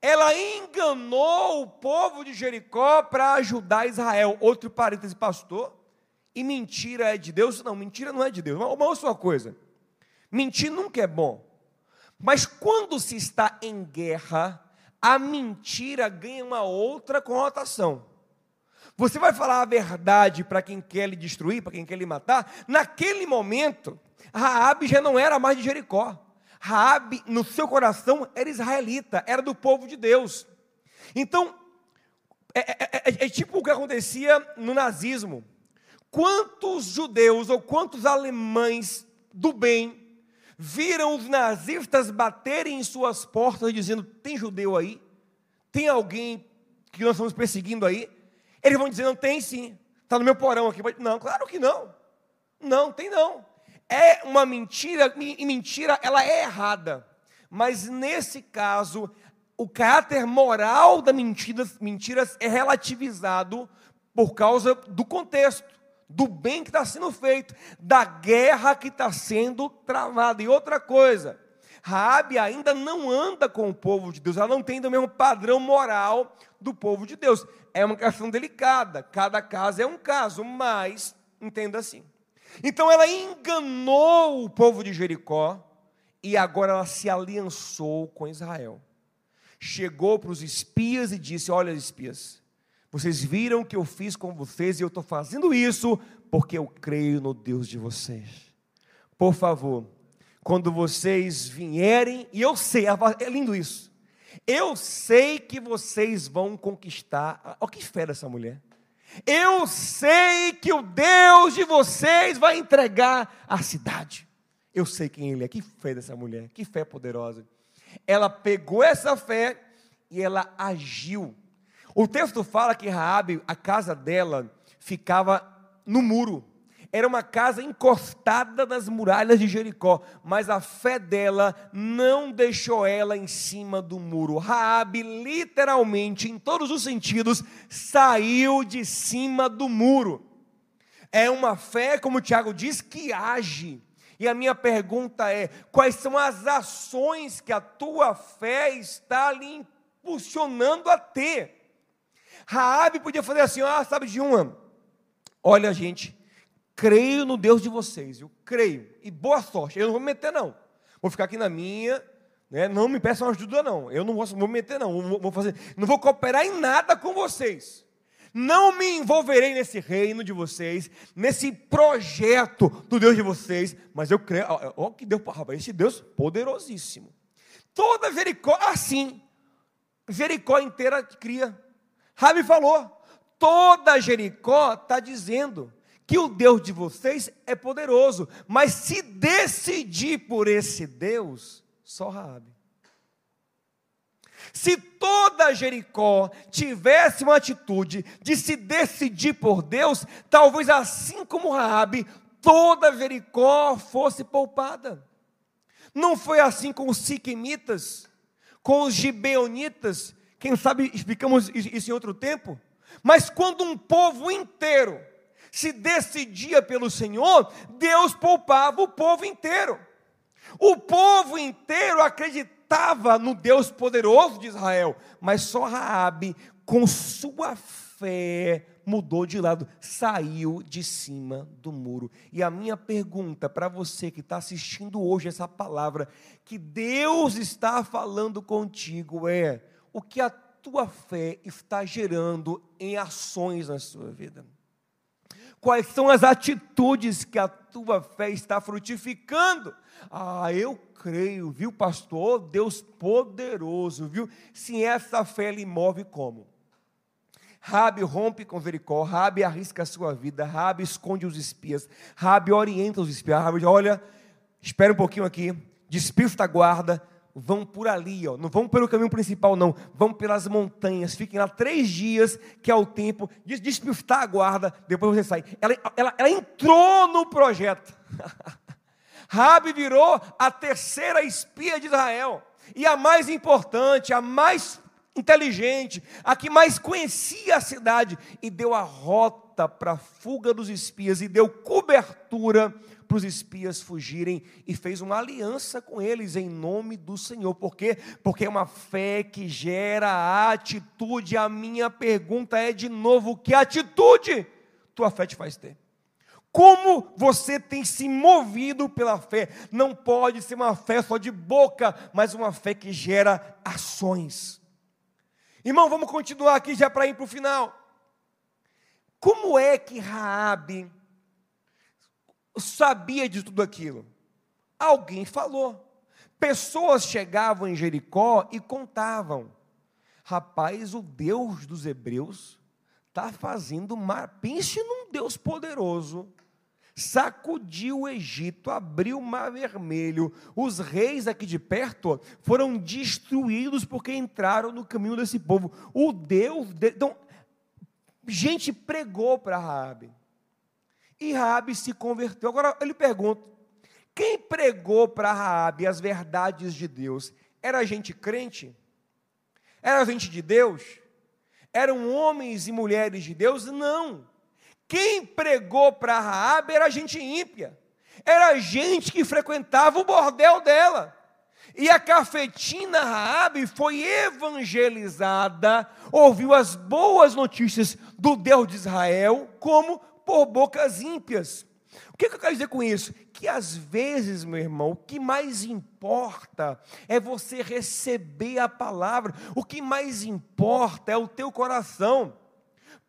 Ela enganou o povo de Jericó para ajudar Israel. Outro parêntese, pastor. E mentira é de Deus? Não, mentira não é de Deus. Uma coisa: mentir nunca é bom. Mas quando se está em guerra, a mentira ganha uma outra conotação. Você vai falar a verdade para quem quer lhe destruir, para quem quer lhe matar. Naquele momento, Raabe já não era mais de Jericó. Raabe, no seu coração, era israelita, era do povo de Deus. Então, é, é, é, é tipo o que acontecia no nazismo. Quantos judeus ou quantos alemães do bem viram os nazistas baterem em suas portas dizendo: tem judeu aí? Tem alguém que nós estamos perseguindo aí? Eles vão dizer: não tem sim, está no meu porão aqui. Não, claro que não. Não, tem não. É uma mentira, e mentira ela é errada. Mas nesse caso, o caráter moral da mentira, mentiras é relativizado por causa do contexto do bem que está sendo feito, da guerra que está sendo travada. E outra coisa, Raabe ainda não anda com o povo de Deus, ela não tem o mesmo padrão moral do povo de Deus. É uma questão delicada, cada caso é um caso, mas entenda assim. Então ela enganou o povo de Jericó e agora ela se aliançou com Israel. Chegou para os espias e disse: Olha, espias, vocês viram o que eu fiz com vocês e eu estou fazendo isso porque eu creio no Deus de vocês. Por favor, quando vocês vierem, e eu sei, é lindo isso. Eu sei que vocês vão conquistar. Olha que fé dessa mulher. Eu sei que o Deus de vocês vai entregar a cidade. Eu sei quem ele é. Que fé dessa mulher, que fé poderosa. Ela pegou essa fé e ela agiu o texto fala que Raabe, a casa dela ficava no muro. Era uma casa encostada nas muralhas de Jericó, mas a fé dela não deixou ela em cima do muro. Raabe, literalmente, em todos os sentidos, saiu de cima do muro. É uma fé, como o Tiago diz, que age. E a minha pergunta é: quais são as ações que a tua fé está lhe impulsionando a ter? Raabe podia fazer assim, ah, sabe de uma? Olha, gente, creio no Deus de vocês, eu creio. E boa sorte. Eu não vou me meter não. Vou ficar aqui na minha, né? Não me peçam ajuda não. Eu não vou, vou me meter não. Vou, vou fazer, não vou cooperar em nada com vocês. Não me envolverei nesse reino de vocês, nesse projeto do Deus de vocês, mas eu creio, ó, que Deus, rapaz, esse Deus poderosíssimo. Toda Jericó, assim, Jericó inteira cria Rabi falou: toda Jericó está dizendo que o Deus de vocês é poderoso, mas se decidir por esse Deus, só Rabi. Se toda Jericó tivesse uma atitude de se decidir por Deus, talvez assim como Raabe, toda Jericó fosse poupada. Não foi assim com os siquemitas, com os gibeonitas, quem sabe explicamos isso em outro tempo? Mas quando um povo inteiro se decidia pelo Senhor, Deus poupava o povo inteiro. O povo inteiro acreditava no Deus poderoso de Israel, mas só Raabe, com sua fé, mudou de lado, saiu de cima do muro. E a minha pergunta para você que está assistindo hoje essa palavra, que Deus está falando contigo é: o que a tua fé está gerando em ações na sua vida. Quais são as atitudes que a tua fé está frutificando? Ah, eu creio, viu, pastor? Deus poderoso, viu? Se essa fé lhe move como? Rabi rompe com Jericó, Rabi arrisca a sua vida, Rabi esconde os espias, Rabi orienta os espias, Rabi olha, espera um pouquinho aqui, despista a guarda, vão por ali, ó. não vão pelo caminho principal, não, vão pelas montanhas, fiquem lá três dias, que é o tempo de despistar a guarda, depois você sai. Ela, ela, ela entrou no projeto. Rabi virou a terceira espia de Israel, e a mais importante, a mais inteligente, a que mais conhecia a cidade, e deu a rota para a fuga dos espias, e deu cobertura para os espias fugirem, e fez uma aliança com eles em nome do Senhor. Por quê? Porque é uma fé que gera atitude. A minha pergunta é de novo: que atitude tua fé te faz ter? Como você tem se movido pela fé? Não pode ser uma fé só de boca, mas uma fé que gera ações. Irmão, vamos continuar aqui já para ir para o final. Como é que Raabe sabia de tudo aquilo? Alguém falou. Pessoas chegavam em Jericó e contavam: Rapaz, o Deus dos hebreus está fazendo mar. Pense num Deus poderoso. Sacudiu o Egito, abriu o mar vermelho. Os reis aqui de perto foram destruídos porque entraram no caminho desse povo. O Deus. De... Então, gente pregou para Raabe. E Raabe se converteu. Agora ele pergunta: quem pregou para Raabe as verdades de Deus? Era gente crente? Era gente de Deus? Eram homens e mulheres de Deus? Não. Quem pregou para Raabe era gente ímpia. Era gente que frequentava o bordel dela. E a cafetina Raabe foi evangelizada, ouviu as boas notícias do Deus de Israel, como por bocas ímpias. O que, eu quero dizer com isso? Que às vezes, meu irmão, o que mais importa é você receber a palavra, o que mais importa é o teu coração.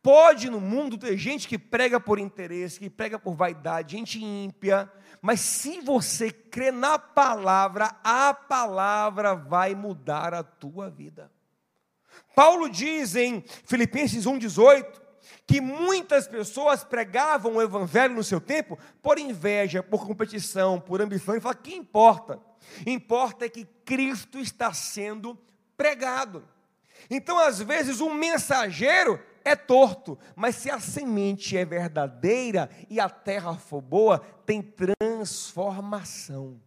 Pode no mundo ter gente que prega por interesse, que prega por vaidade, gente ímpia, mas se você crê na palavra, a palavra vai mudar a tua vida. Paulo diz em Filipenses 1,18 que muitas pessoas pregavam o evangelho no seu tempo por inveja, por competição, por ambição, e fala: que importa? Importa é que Cristo está sendo pregado. Então, às vezes, um mensageiro é torto, mas se a semente é verdadeira e a terra for boa, tem transformação.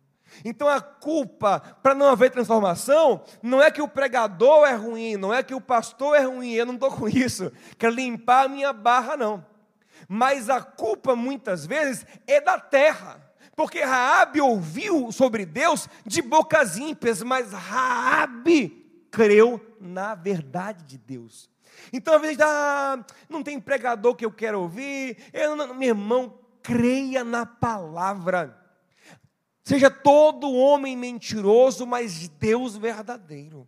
Então a culpa para não haver transformação não é que o pregador é ruim, não é que o pastor é ruim, eu não estou com isso, quero limpar a minha barra, não. Mas a culpa muitas vezes é da terra. Porque Raabe ouviu sobre Deus de bocas ímpias, mas Raabe creu na verdade de Deus. Então, às vezes, ah, não tem pregador que eu quero ouvir. Eu, não, meu irmão, creia na palavra. Seja todo homem mentiroso, mas Deus verdadeiro.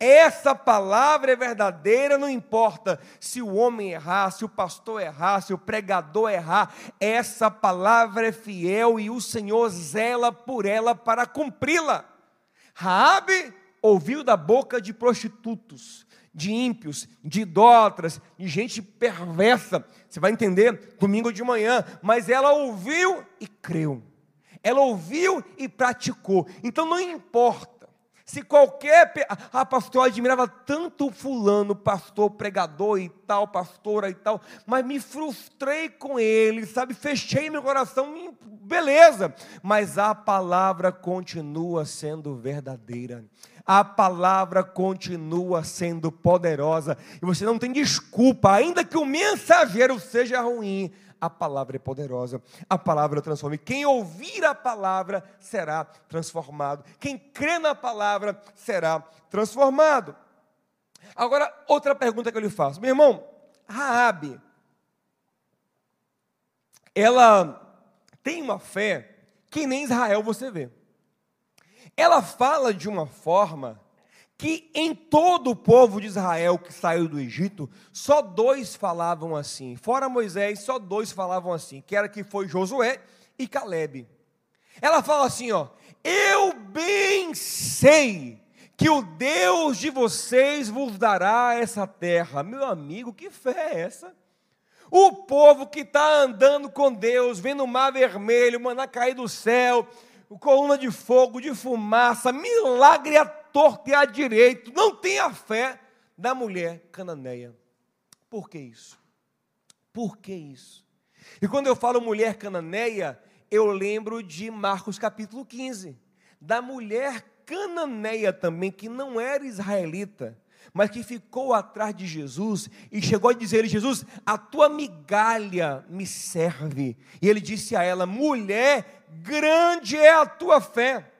Essa palavra é verdadeira, não importa se o homem errar, se o pastor errar, se o pregador errar, essa palavra é fiel e o Senhor zela por ela para cumpri-la. Raabe ouviu da boca de prostitutos, de ímpios, de idólatras, de gente perversa. Você vai entender domingo de manhã. Mas ela ouviu e creu. Ela ouviu e praticou. Então não importa se qualquer. Ah, pastor, eu admirava tanto o fulano, pastor, pregador e tal, pastora e tal, mas me frustrei com ele, sabe? Fechei meu coração, beleza. Mas a palavra continua sendo verdadeira a palavra continua sendo poderosa e você não tem desculpa, ainda que o mensageiro seja ruim, a palavra é poderosa, a palavra transforma. E quem ouvir a palavra será transformado. Quem crê na palavra será transformado. Agora, outra pergunta que eu lhe faço. Meu irmão, Raabe, ela tem uma fé que nem Israel você vê ela fala de uma forma que em todo o povo de Israel que saiu do Egito, só dois falavam assim. Fora Moisés, só dois falavam assim, que era que foi Josué e Caleb. Ela fala assim, ó: "Eu bem sei que o Deus de vocês vos dará essa terra". Meu amigo, que fé é essa? O povo que está andando com Deus, vendo o mar vermelho, maná cair do céu, coluna de fogo, de fumaça, milagre torta e à direito. Não tem a fé da mulher cananeia. Por que isso? Por que isso? E quando eu falo mulher cananeia, eu lembro de Marcos capítulo 15, da mulher cananeia também, que não era israelita, mas que ficou atrás de Jesus e chegou a dizer: Jesus, a tua migalha me serve. E ele disse a ela: Mulher, grande é a tua fé.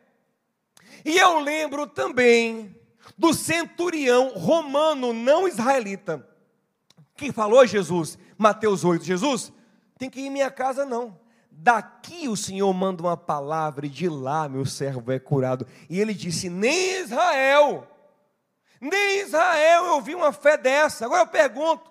E eu lembro também do centurião romano, não israelita, que falou a Jesus, Mateus 8: Jesus, tem que ir em minha casa não. Daqui o Senhor manda uma palavra e de lá meu servo é curado. E ele disse: Nem Israel, nem Israel eu vi uma fé dessa. Agora eu pergunto: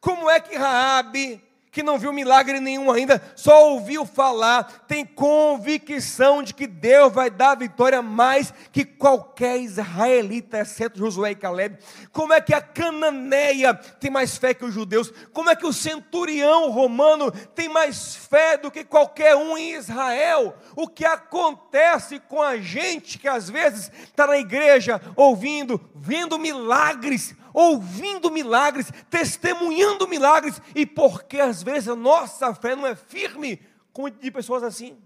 como é que Raabe que não viu milagre nenhum ainda, só ouviu falar, tem convicção de que Deus vai dar vitória mais que qualquer israelita, exceto Josué e Caleb. Como é que a cananeia tem mais fé que os judeus? Como é que o centurião romano tem mais fé do que qualquer um em Israel? O que acontece com a gente que às vezes está na igreja ouvindo, vendo milagres, ouvindo milagres, testemunhando milagres, e porque às vezes a nossa fé não é firme com de pessoas assim.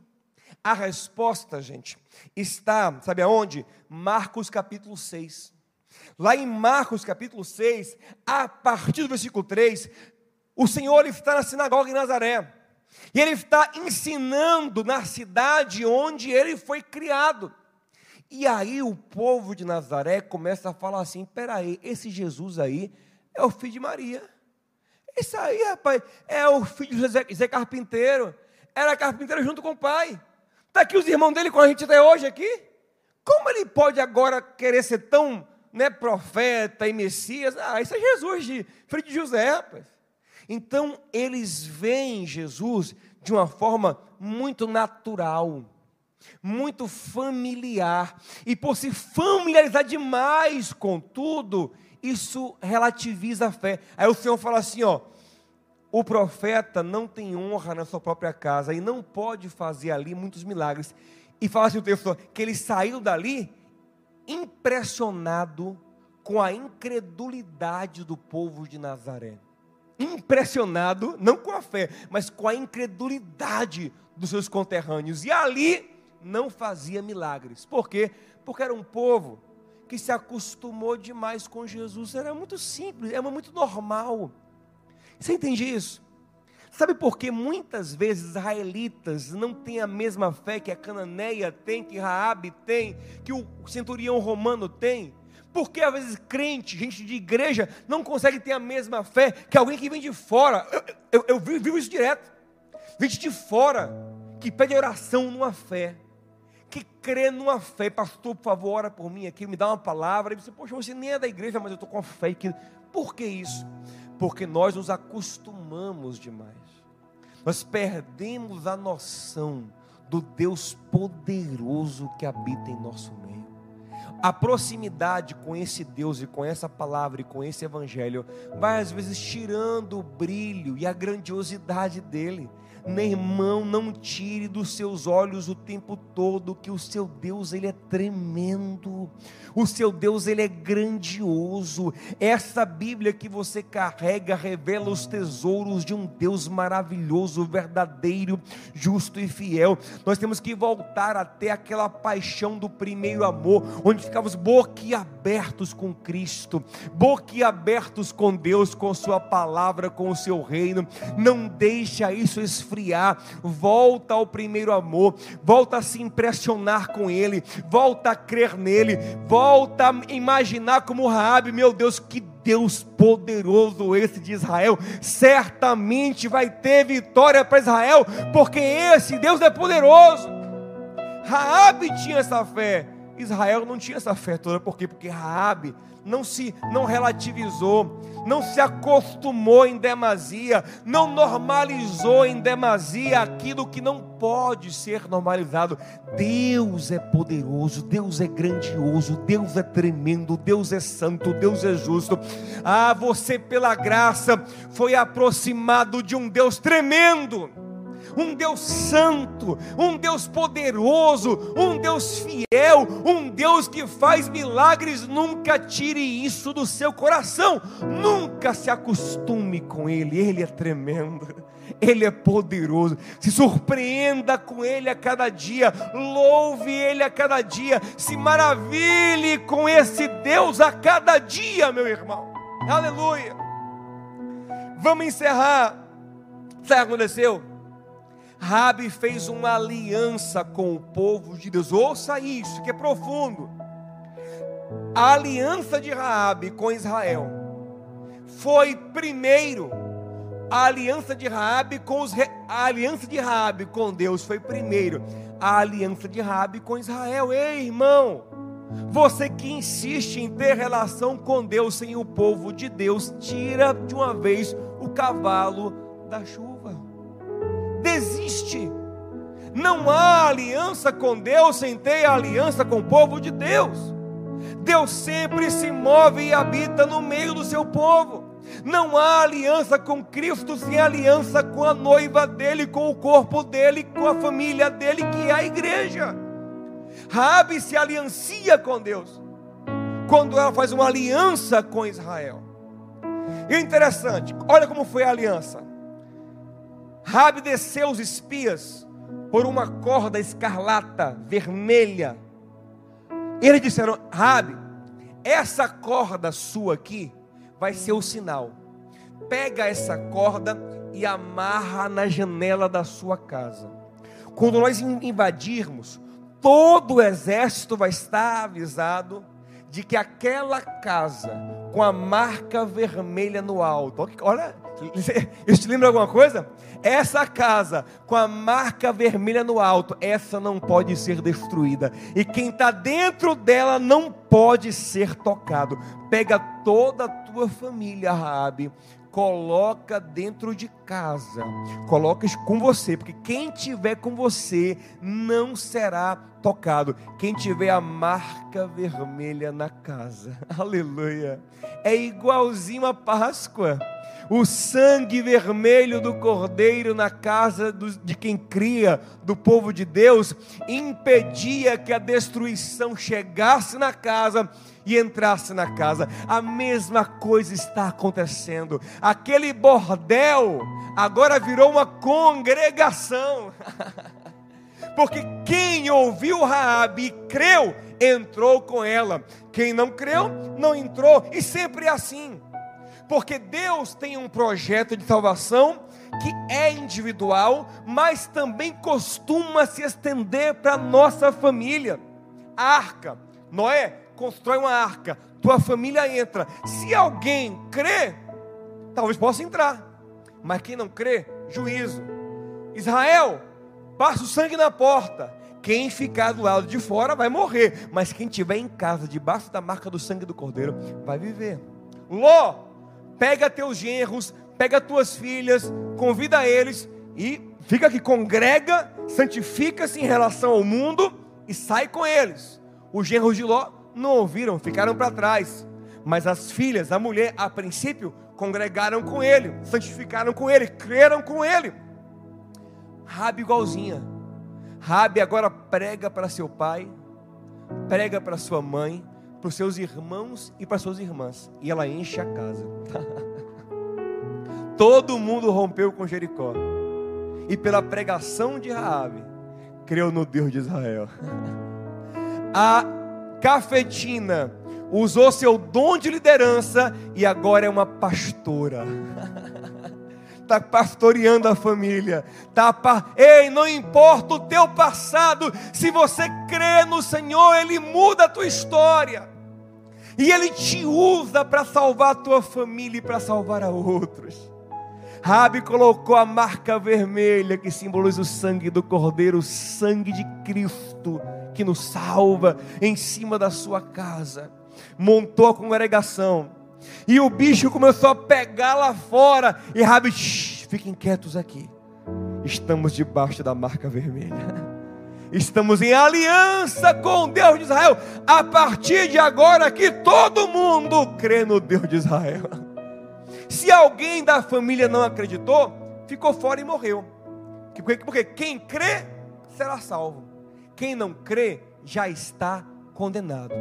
A resposta, gente, está, sabe aonde? Marcos capítulo 6. Lá em Marcos capítulo 6, a partir do versículo 3, o Senhor está na sinagoga em Nazaré. E ele está ensinando na cidade onde ele foi criado. E aí o povo de Nazaré começa a falar assim: peraí, esse Jesus aí é o filho de Maria. Esse aí, rapaz, é o filho de José, Carpinteiro. Era carpinteiro junto com o pai. Está aqui os irmãos dele com a gente até hoje aqui. Como ele pode agora querer ser tão né, profeta e Messias? Ah, isso é Jesus, de, filho de José, rapaz. Então eles veem Jesus de uma forma muito natural muito familiar. E por se familiarizar demais com tudo, isso relativiza a fé. Aí o Senhor fala assim: ó, o profeta não tem honra na sua própria casa e não pode fazer ali muitos milagres. E fala assim o texto que ele saiu dali impressionado com a incredulidade do povo de Nazaré. Impressionado, não com a fé, mas com a incredulidade dos seus conterrâneos. E ali não fazia milagres. Por quê? Porque era um povo que se acostumou demais com Jesus. Era muito simples, era muito normal. Você entende isso? Sabe por que muitas vezes israelitas não têm a mesma fé que a cananeia tem, que Raabe tem, que o centurião romano tem? Porque às vezes crente, gente de igreja, não consegue ter a mesma fé que alguém que vem de fora. Eu, eu, eu vivo isso direto. Gente de fora que pede oração numa fé que crê numa fé, pastor, por favor, ora por mim aqui, me dá uma palavra. E você, poxa, você nem é da igreja, mas eu estou com fé. Que... Por que isso? Porque nós nos acostumamos demais. Nós perdemos a noção do Deus poderoso que habita em nosso meio. A proximidade com esse Deus e com essa palavra e com esse evangelho vai às vezes tirando o brilho e a grandiosidade dele. Meu irmão, não tire dos seus olhos o tempo todo que o seu Deus ele é tremendo. O seu Deus ele é grandioso. Essa Bíblia que você carrega revela os tesouros de um Deus maravilhoso, verdadeiro, justo e fiel. Nós temos que voltar até aquela paixão do primeiro amor, onde ficamos boquiabertos com Cristo, boquiabertos com Deus, com sua palavra, com o seu reino. Não deixa isso esfriar esfriar, volta ao primeiro amor, volta a se impressionar com Ele, volta a crer nele, volta a imaginar como Raabe, meu Deus, que Deus poderoso esse de Israel, certamente vai ter vitória para Israel, porque esse Deus é poderoso. Raabe tinha essa fé, Israel não tinha essa fé toda, por quê? Porque Raabe não se não relativizou, não se acostumou em demasia, não normalizou em demasia aquilo que não pode ser normalizado. Deus é poderoso, Deus é grandioso, Deus é tremendo, Deus é santo, Deus é justo. Ah, você pela graça foi aproximado de um Deus tremendo. Um Deus santo, um Deus poderoso, um Deus fiel, um Deus que faz milagres. Nunca tire isso do seu coração, nunca se acostume com Ele, Ele é tremendo. Ele é poderoso. Se surpreenda com Ele a cada dia, louve Ele a cada dia, se maravilhe com esse Deus a cada dia, meu irmão. Aleluia. Vamos encerrar. Sabe o que aconteceu? Rabi fez uma aliança com o povo de Deus. Ouça isso, que é profundo. A aliança de Rabi com Israel foi primeiro a aliança de Raabe com os a aliança de Raabe com Deus foi primeiro. A aliança de Raabe com Israel. Ei, irmão, você que insiste em ter relação com Deus sem o povo de Deus, tira de uma vez o cavalo da chuva. Desiste. Não há aliança com Deus sem ter aliança com o povo de Deus. Deus sempre se move e habita no meio do seu povo. Não há aliança com Cristo sem aliança com a noiva dele, com o corpo dele, com a família dele, que é a igreja. Rabi se aliancia com Deus quando ela faz uma aliança com Israel. E é interessante, olha como foi a aliança. Rabi desceu os espias por uma corda escarlata vermelha. Eles disseram: Rabi, essa corda sua aqui vai ser o sinal. Pega essa corda e amarra na janela da sua casa. Quando nós invadirmos, todo o exército vai estar avisado de que aquela casa com a marca vermelha no alto, olha, isso te lembra alguma coisa? Essa casa com a marca vermelha no alto, essa não pode ser destruída. E quem está dentro dela não pode ser tocado. Pega toda a tua família, Raabe, coloca dentro de casa, coloca com você, porque quem tiver com você não será tocado. Quem tiver a marca vermelha na casa, aleluia, é igualzinho a Páscoa o sangue vermelho do cordeiro na casa de quem cria, do povo de Deus, impedia que a destruição chegasse na casa e entrasse na casa. A mesma coisa está acontecendo. Aquele bordel agora virou uma congregação. Porque quem ouviu Raabe e creu, entrou com ela. Quem não creu, não entrou. E sempre é assim porque Deus tem um projeto de salvação que é individual, mas também costuma se estender para nossa família. A arca, Noé constrói uma arca, tua família entra. Se alguém crê, talvez possa entrar, mas quem não crê, juízo. Israel, passa o sangue na porta. Quem ficar do lado de fora vai morrer, mas quem estiver em casa, debaixo da marca do sangue do cordeiro, vai viver. Ló, pega teus genros, pega tuas filhas, convida eles e fica aqui, congrega, santifica-se em relação ao mundo e sai com eles. Os genros de Ló não ouviram, ficaram para trás. Mas as filhas, a mulher, a princípio, congregaram com ele, santificaram com ele, creram com ele. Rabi igualzinha. Rabi agora prega para seu pai, prega para sua mãe, para os seus irmãos e para suas irmãs. E ela enche a casa. Todo mundo rompeu com Jericó. E pela pregação de Raabe, creu no Deus de Israel. A cafetina usou seu dom de liderança e agora é uma pastora. está pastoreando a família. Tá pa... Ei, não importa o teu passado, se você crê no Senhor, Ele muda a tua história. E Ele te usa para salvar a tua família e para salvar a outros. Rabi colocou a marca vermelha que simboliza o sangue do Cordeiro, o sangue de Cristo que nos salva em cima da sua casa. Montou a congregação e o bicho começou a pegar lá fora. E Rabi, fiquem quietos aqui. Estamos debaixo da marca vermelha. Estamos em aliança com o Deus de Israel. A partir de agora que todo mundo crê no Deus de Israel. Se alguém da família não acreditou, ficou fora e morreu. Porque quem crê será salvo. Quem não crê já está condenado.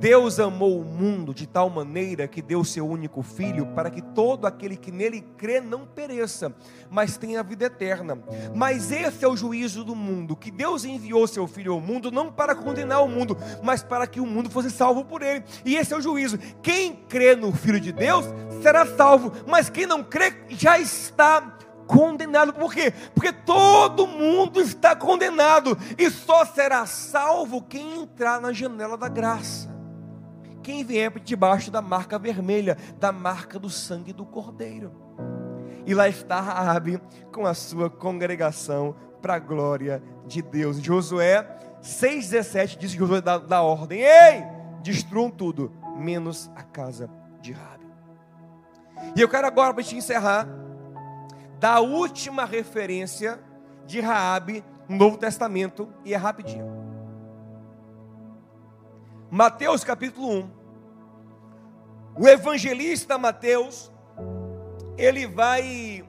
Deus amou o mundo de tal maneira que deu seu único filho para que todo aquele que nele crê não pereça, mas tenha vida eterna. Mas esse é o juízo do mundo, que Deus enviou seu filho ao mundo não para condenar o mundo, mas para que o mundo fosse salvo por ele. E esse é o juízo. Quem crê no filho de Deus será salvo, mas quem não crê já está condenado. Por quê? Porque todo mundo está condenado e só será salvo quem entrar na janela da graça. Quem vier debaixo da marca vermelha, da marca do sangue do Cordeiro. E lá está Raabe com a sua congregação para a glória de Deus. Josué 6,17 diz que Josué dá, dá ordem: Ei, destruam tudo, menos a casa de Raabe. E eu quero agora, para te encerrar, da última referência de Raabe no Novo Testamento e é rapidinho. Mateus capítulo 1. O evangelista Mateus ele vai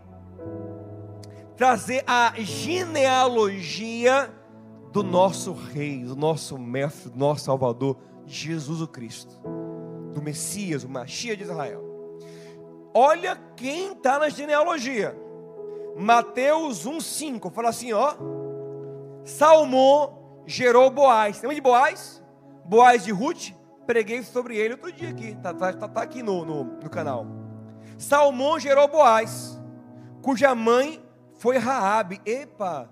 trazer a genealogia do nosso rei, do nosso mestre, do nosso salvador, Jesus o Cristo, do Messias, o Machia de Israel. Olha quem está na genealogia. Mateus 1,5 fala assim: ó. Salmão gerou Boaz. Lembra de Boaz? Boaz de Ruth? Preguei sobre ele outro dia aqui. Tá, tá, tá, tá aqui no, no, no canal. Salmão gerou Boaz, cuja mãe foi Raabe. Epa!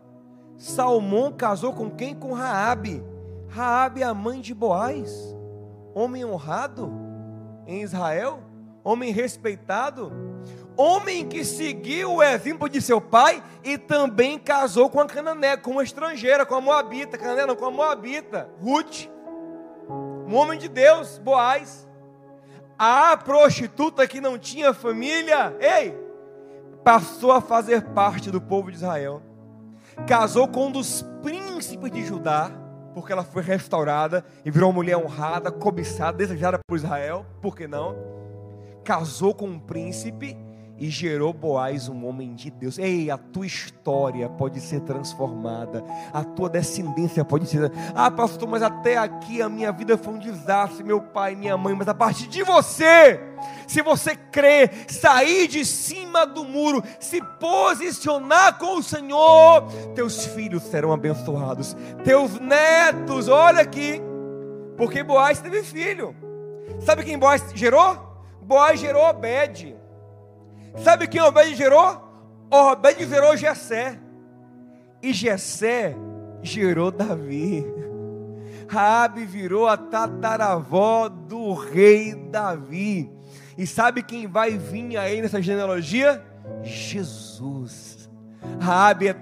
Salmão casou com quem? Com Raabe. Raabe é a mãe de Boaz. Homem honrado em Israel, homem respeitado homem que seguiu o exemplo de seu pai e também casou com a canané, com uma estrangeira, com a moabita, canané não, com a moabita, Ruth, um homem de Deus, Boaz. A prostituta que não tinha família, ei, passou a fazer parte do povo de Israel. Casou com um dos príncipes de Judá, porque ela foi restaurada e virou uma mulher honrada, cobiçada, desejada por Israel, por que não? Casou com um príncipe e gerou Boaz um homem de Deus. Ei, a tua história pode ser transformada, a tua descendência pode ser. Ah, pastor, mas até aqui a minha vida foi um desastre, meu pai, minha mãe, mas a partir de você, se você crer, sair de cima do muro, se posicionar com o Senhor, teus filhos serão abençoados, teus netos, olha aqui, porque Boaz teve filho. Sabe quem Boaz gerou? Boaz gerou Obed. Sabe quem Obed gerou? Obed gerou Jessé. E Jessé gerou Davi. Raabe virou a tataravó do rei Davi. E sabe quem vai vir aí nessa genealogia? Jesus. Raabe é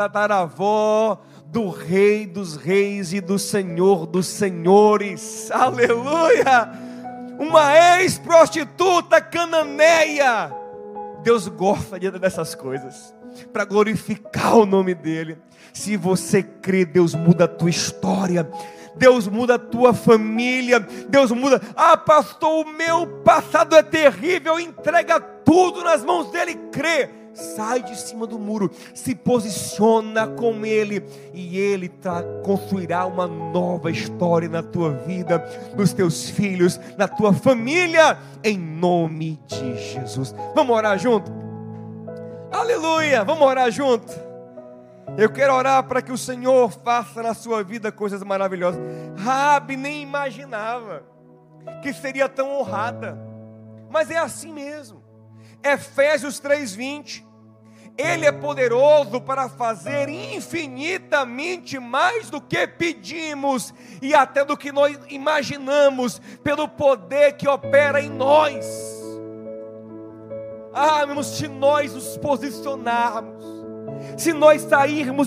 tataravó do rei dos reis e do senhor dos senhores. Aleluia! Uma ex-prostituta cananeia. Deus gosta de dessas coisas, para glorificar o nome dEle. Se você crê, Deus muda a tua história. Deus muda a tua família, Deus muda. Ah, pastor, o meu passado é terrível. Entrega tudo nas mãos dele, crê sai de cima do muro, se posiciona com Ele, e Ele construirá uma nova história na tua vida, nos teus filhos, na tua família, em nome de Jesus. Vamos orar junto? Aleluia! Vamos orar junto. Eu quero orar para que o Senhor faça na sua vida coisas maravilhosas. Rabi nem imaginava que seria tão honrada, mas é assim mesmo. Efésios 3:20 ele é poderoso para fazer infinitamente mais do que pedimos e até do que nós imaginamos, pelo poder que opera em nós. Ah, se nós nos posicionarmos, se nós sairmos de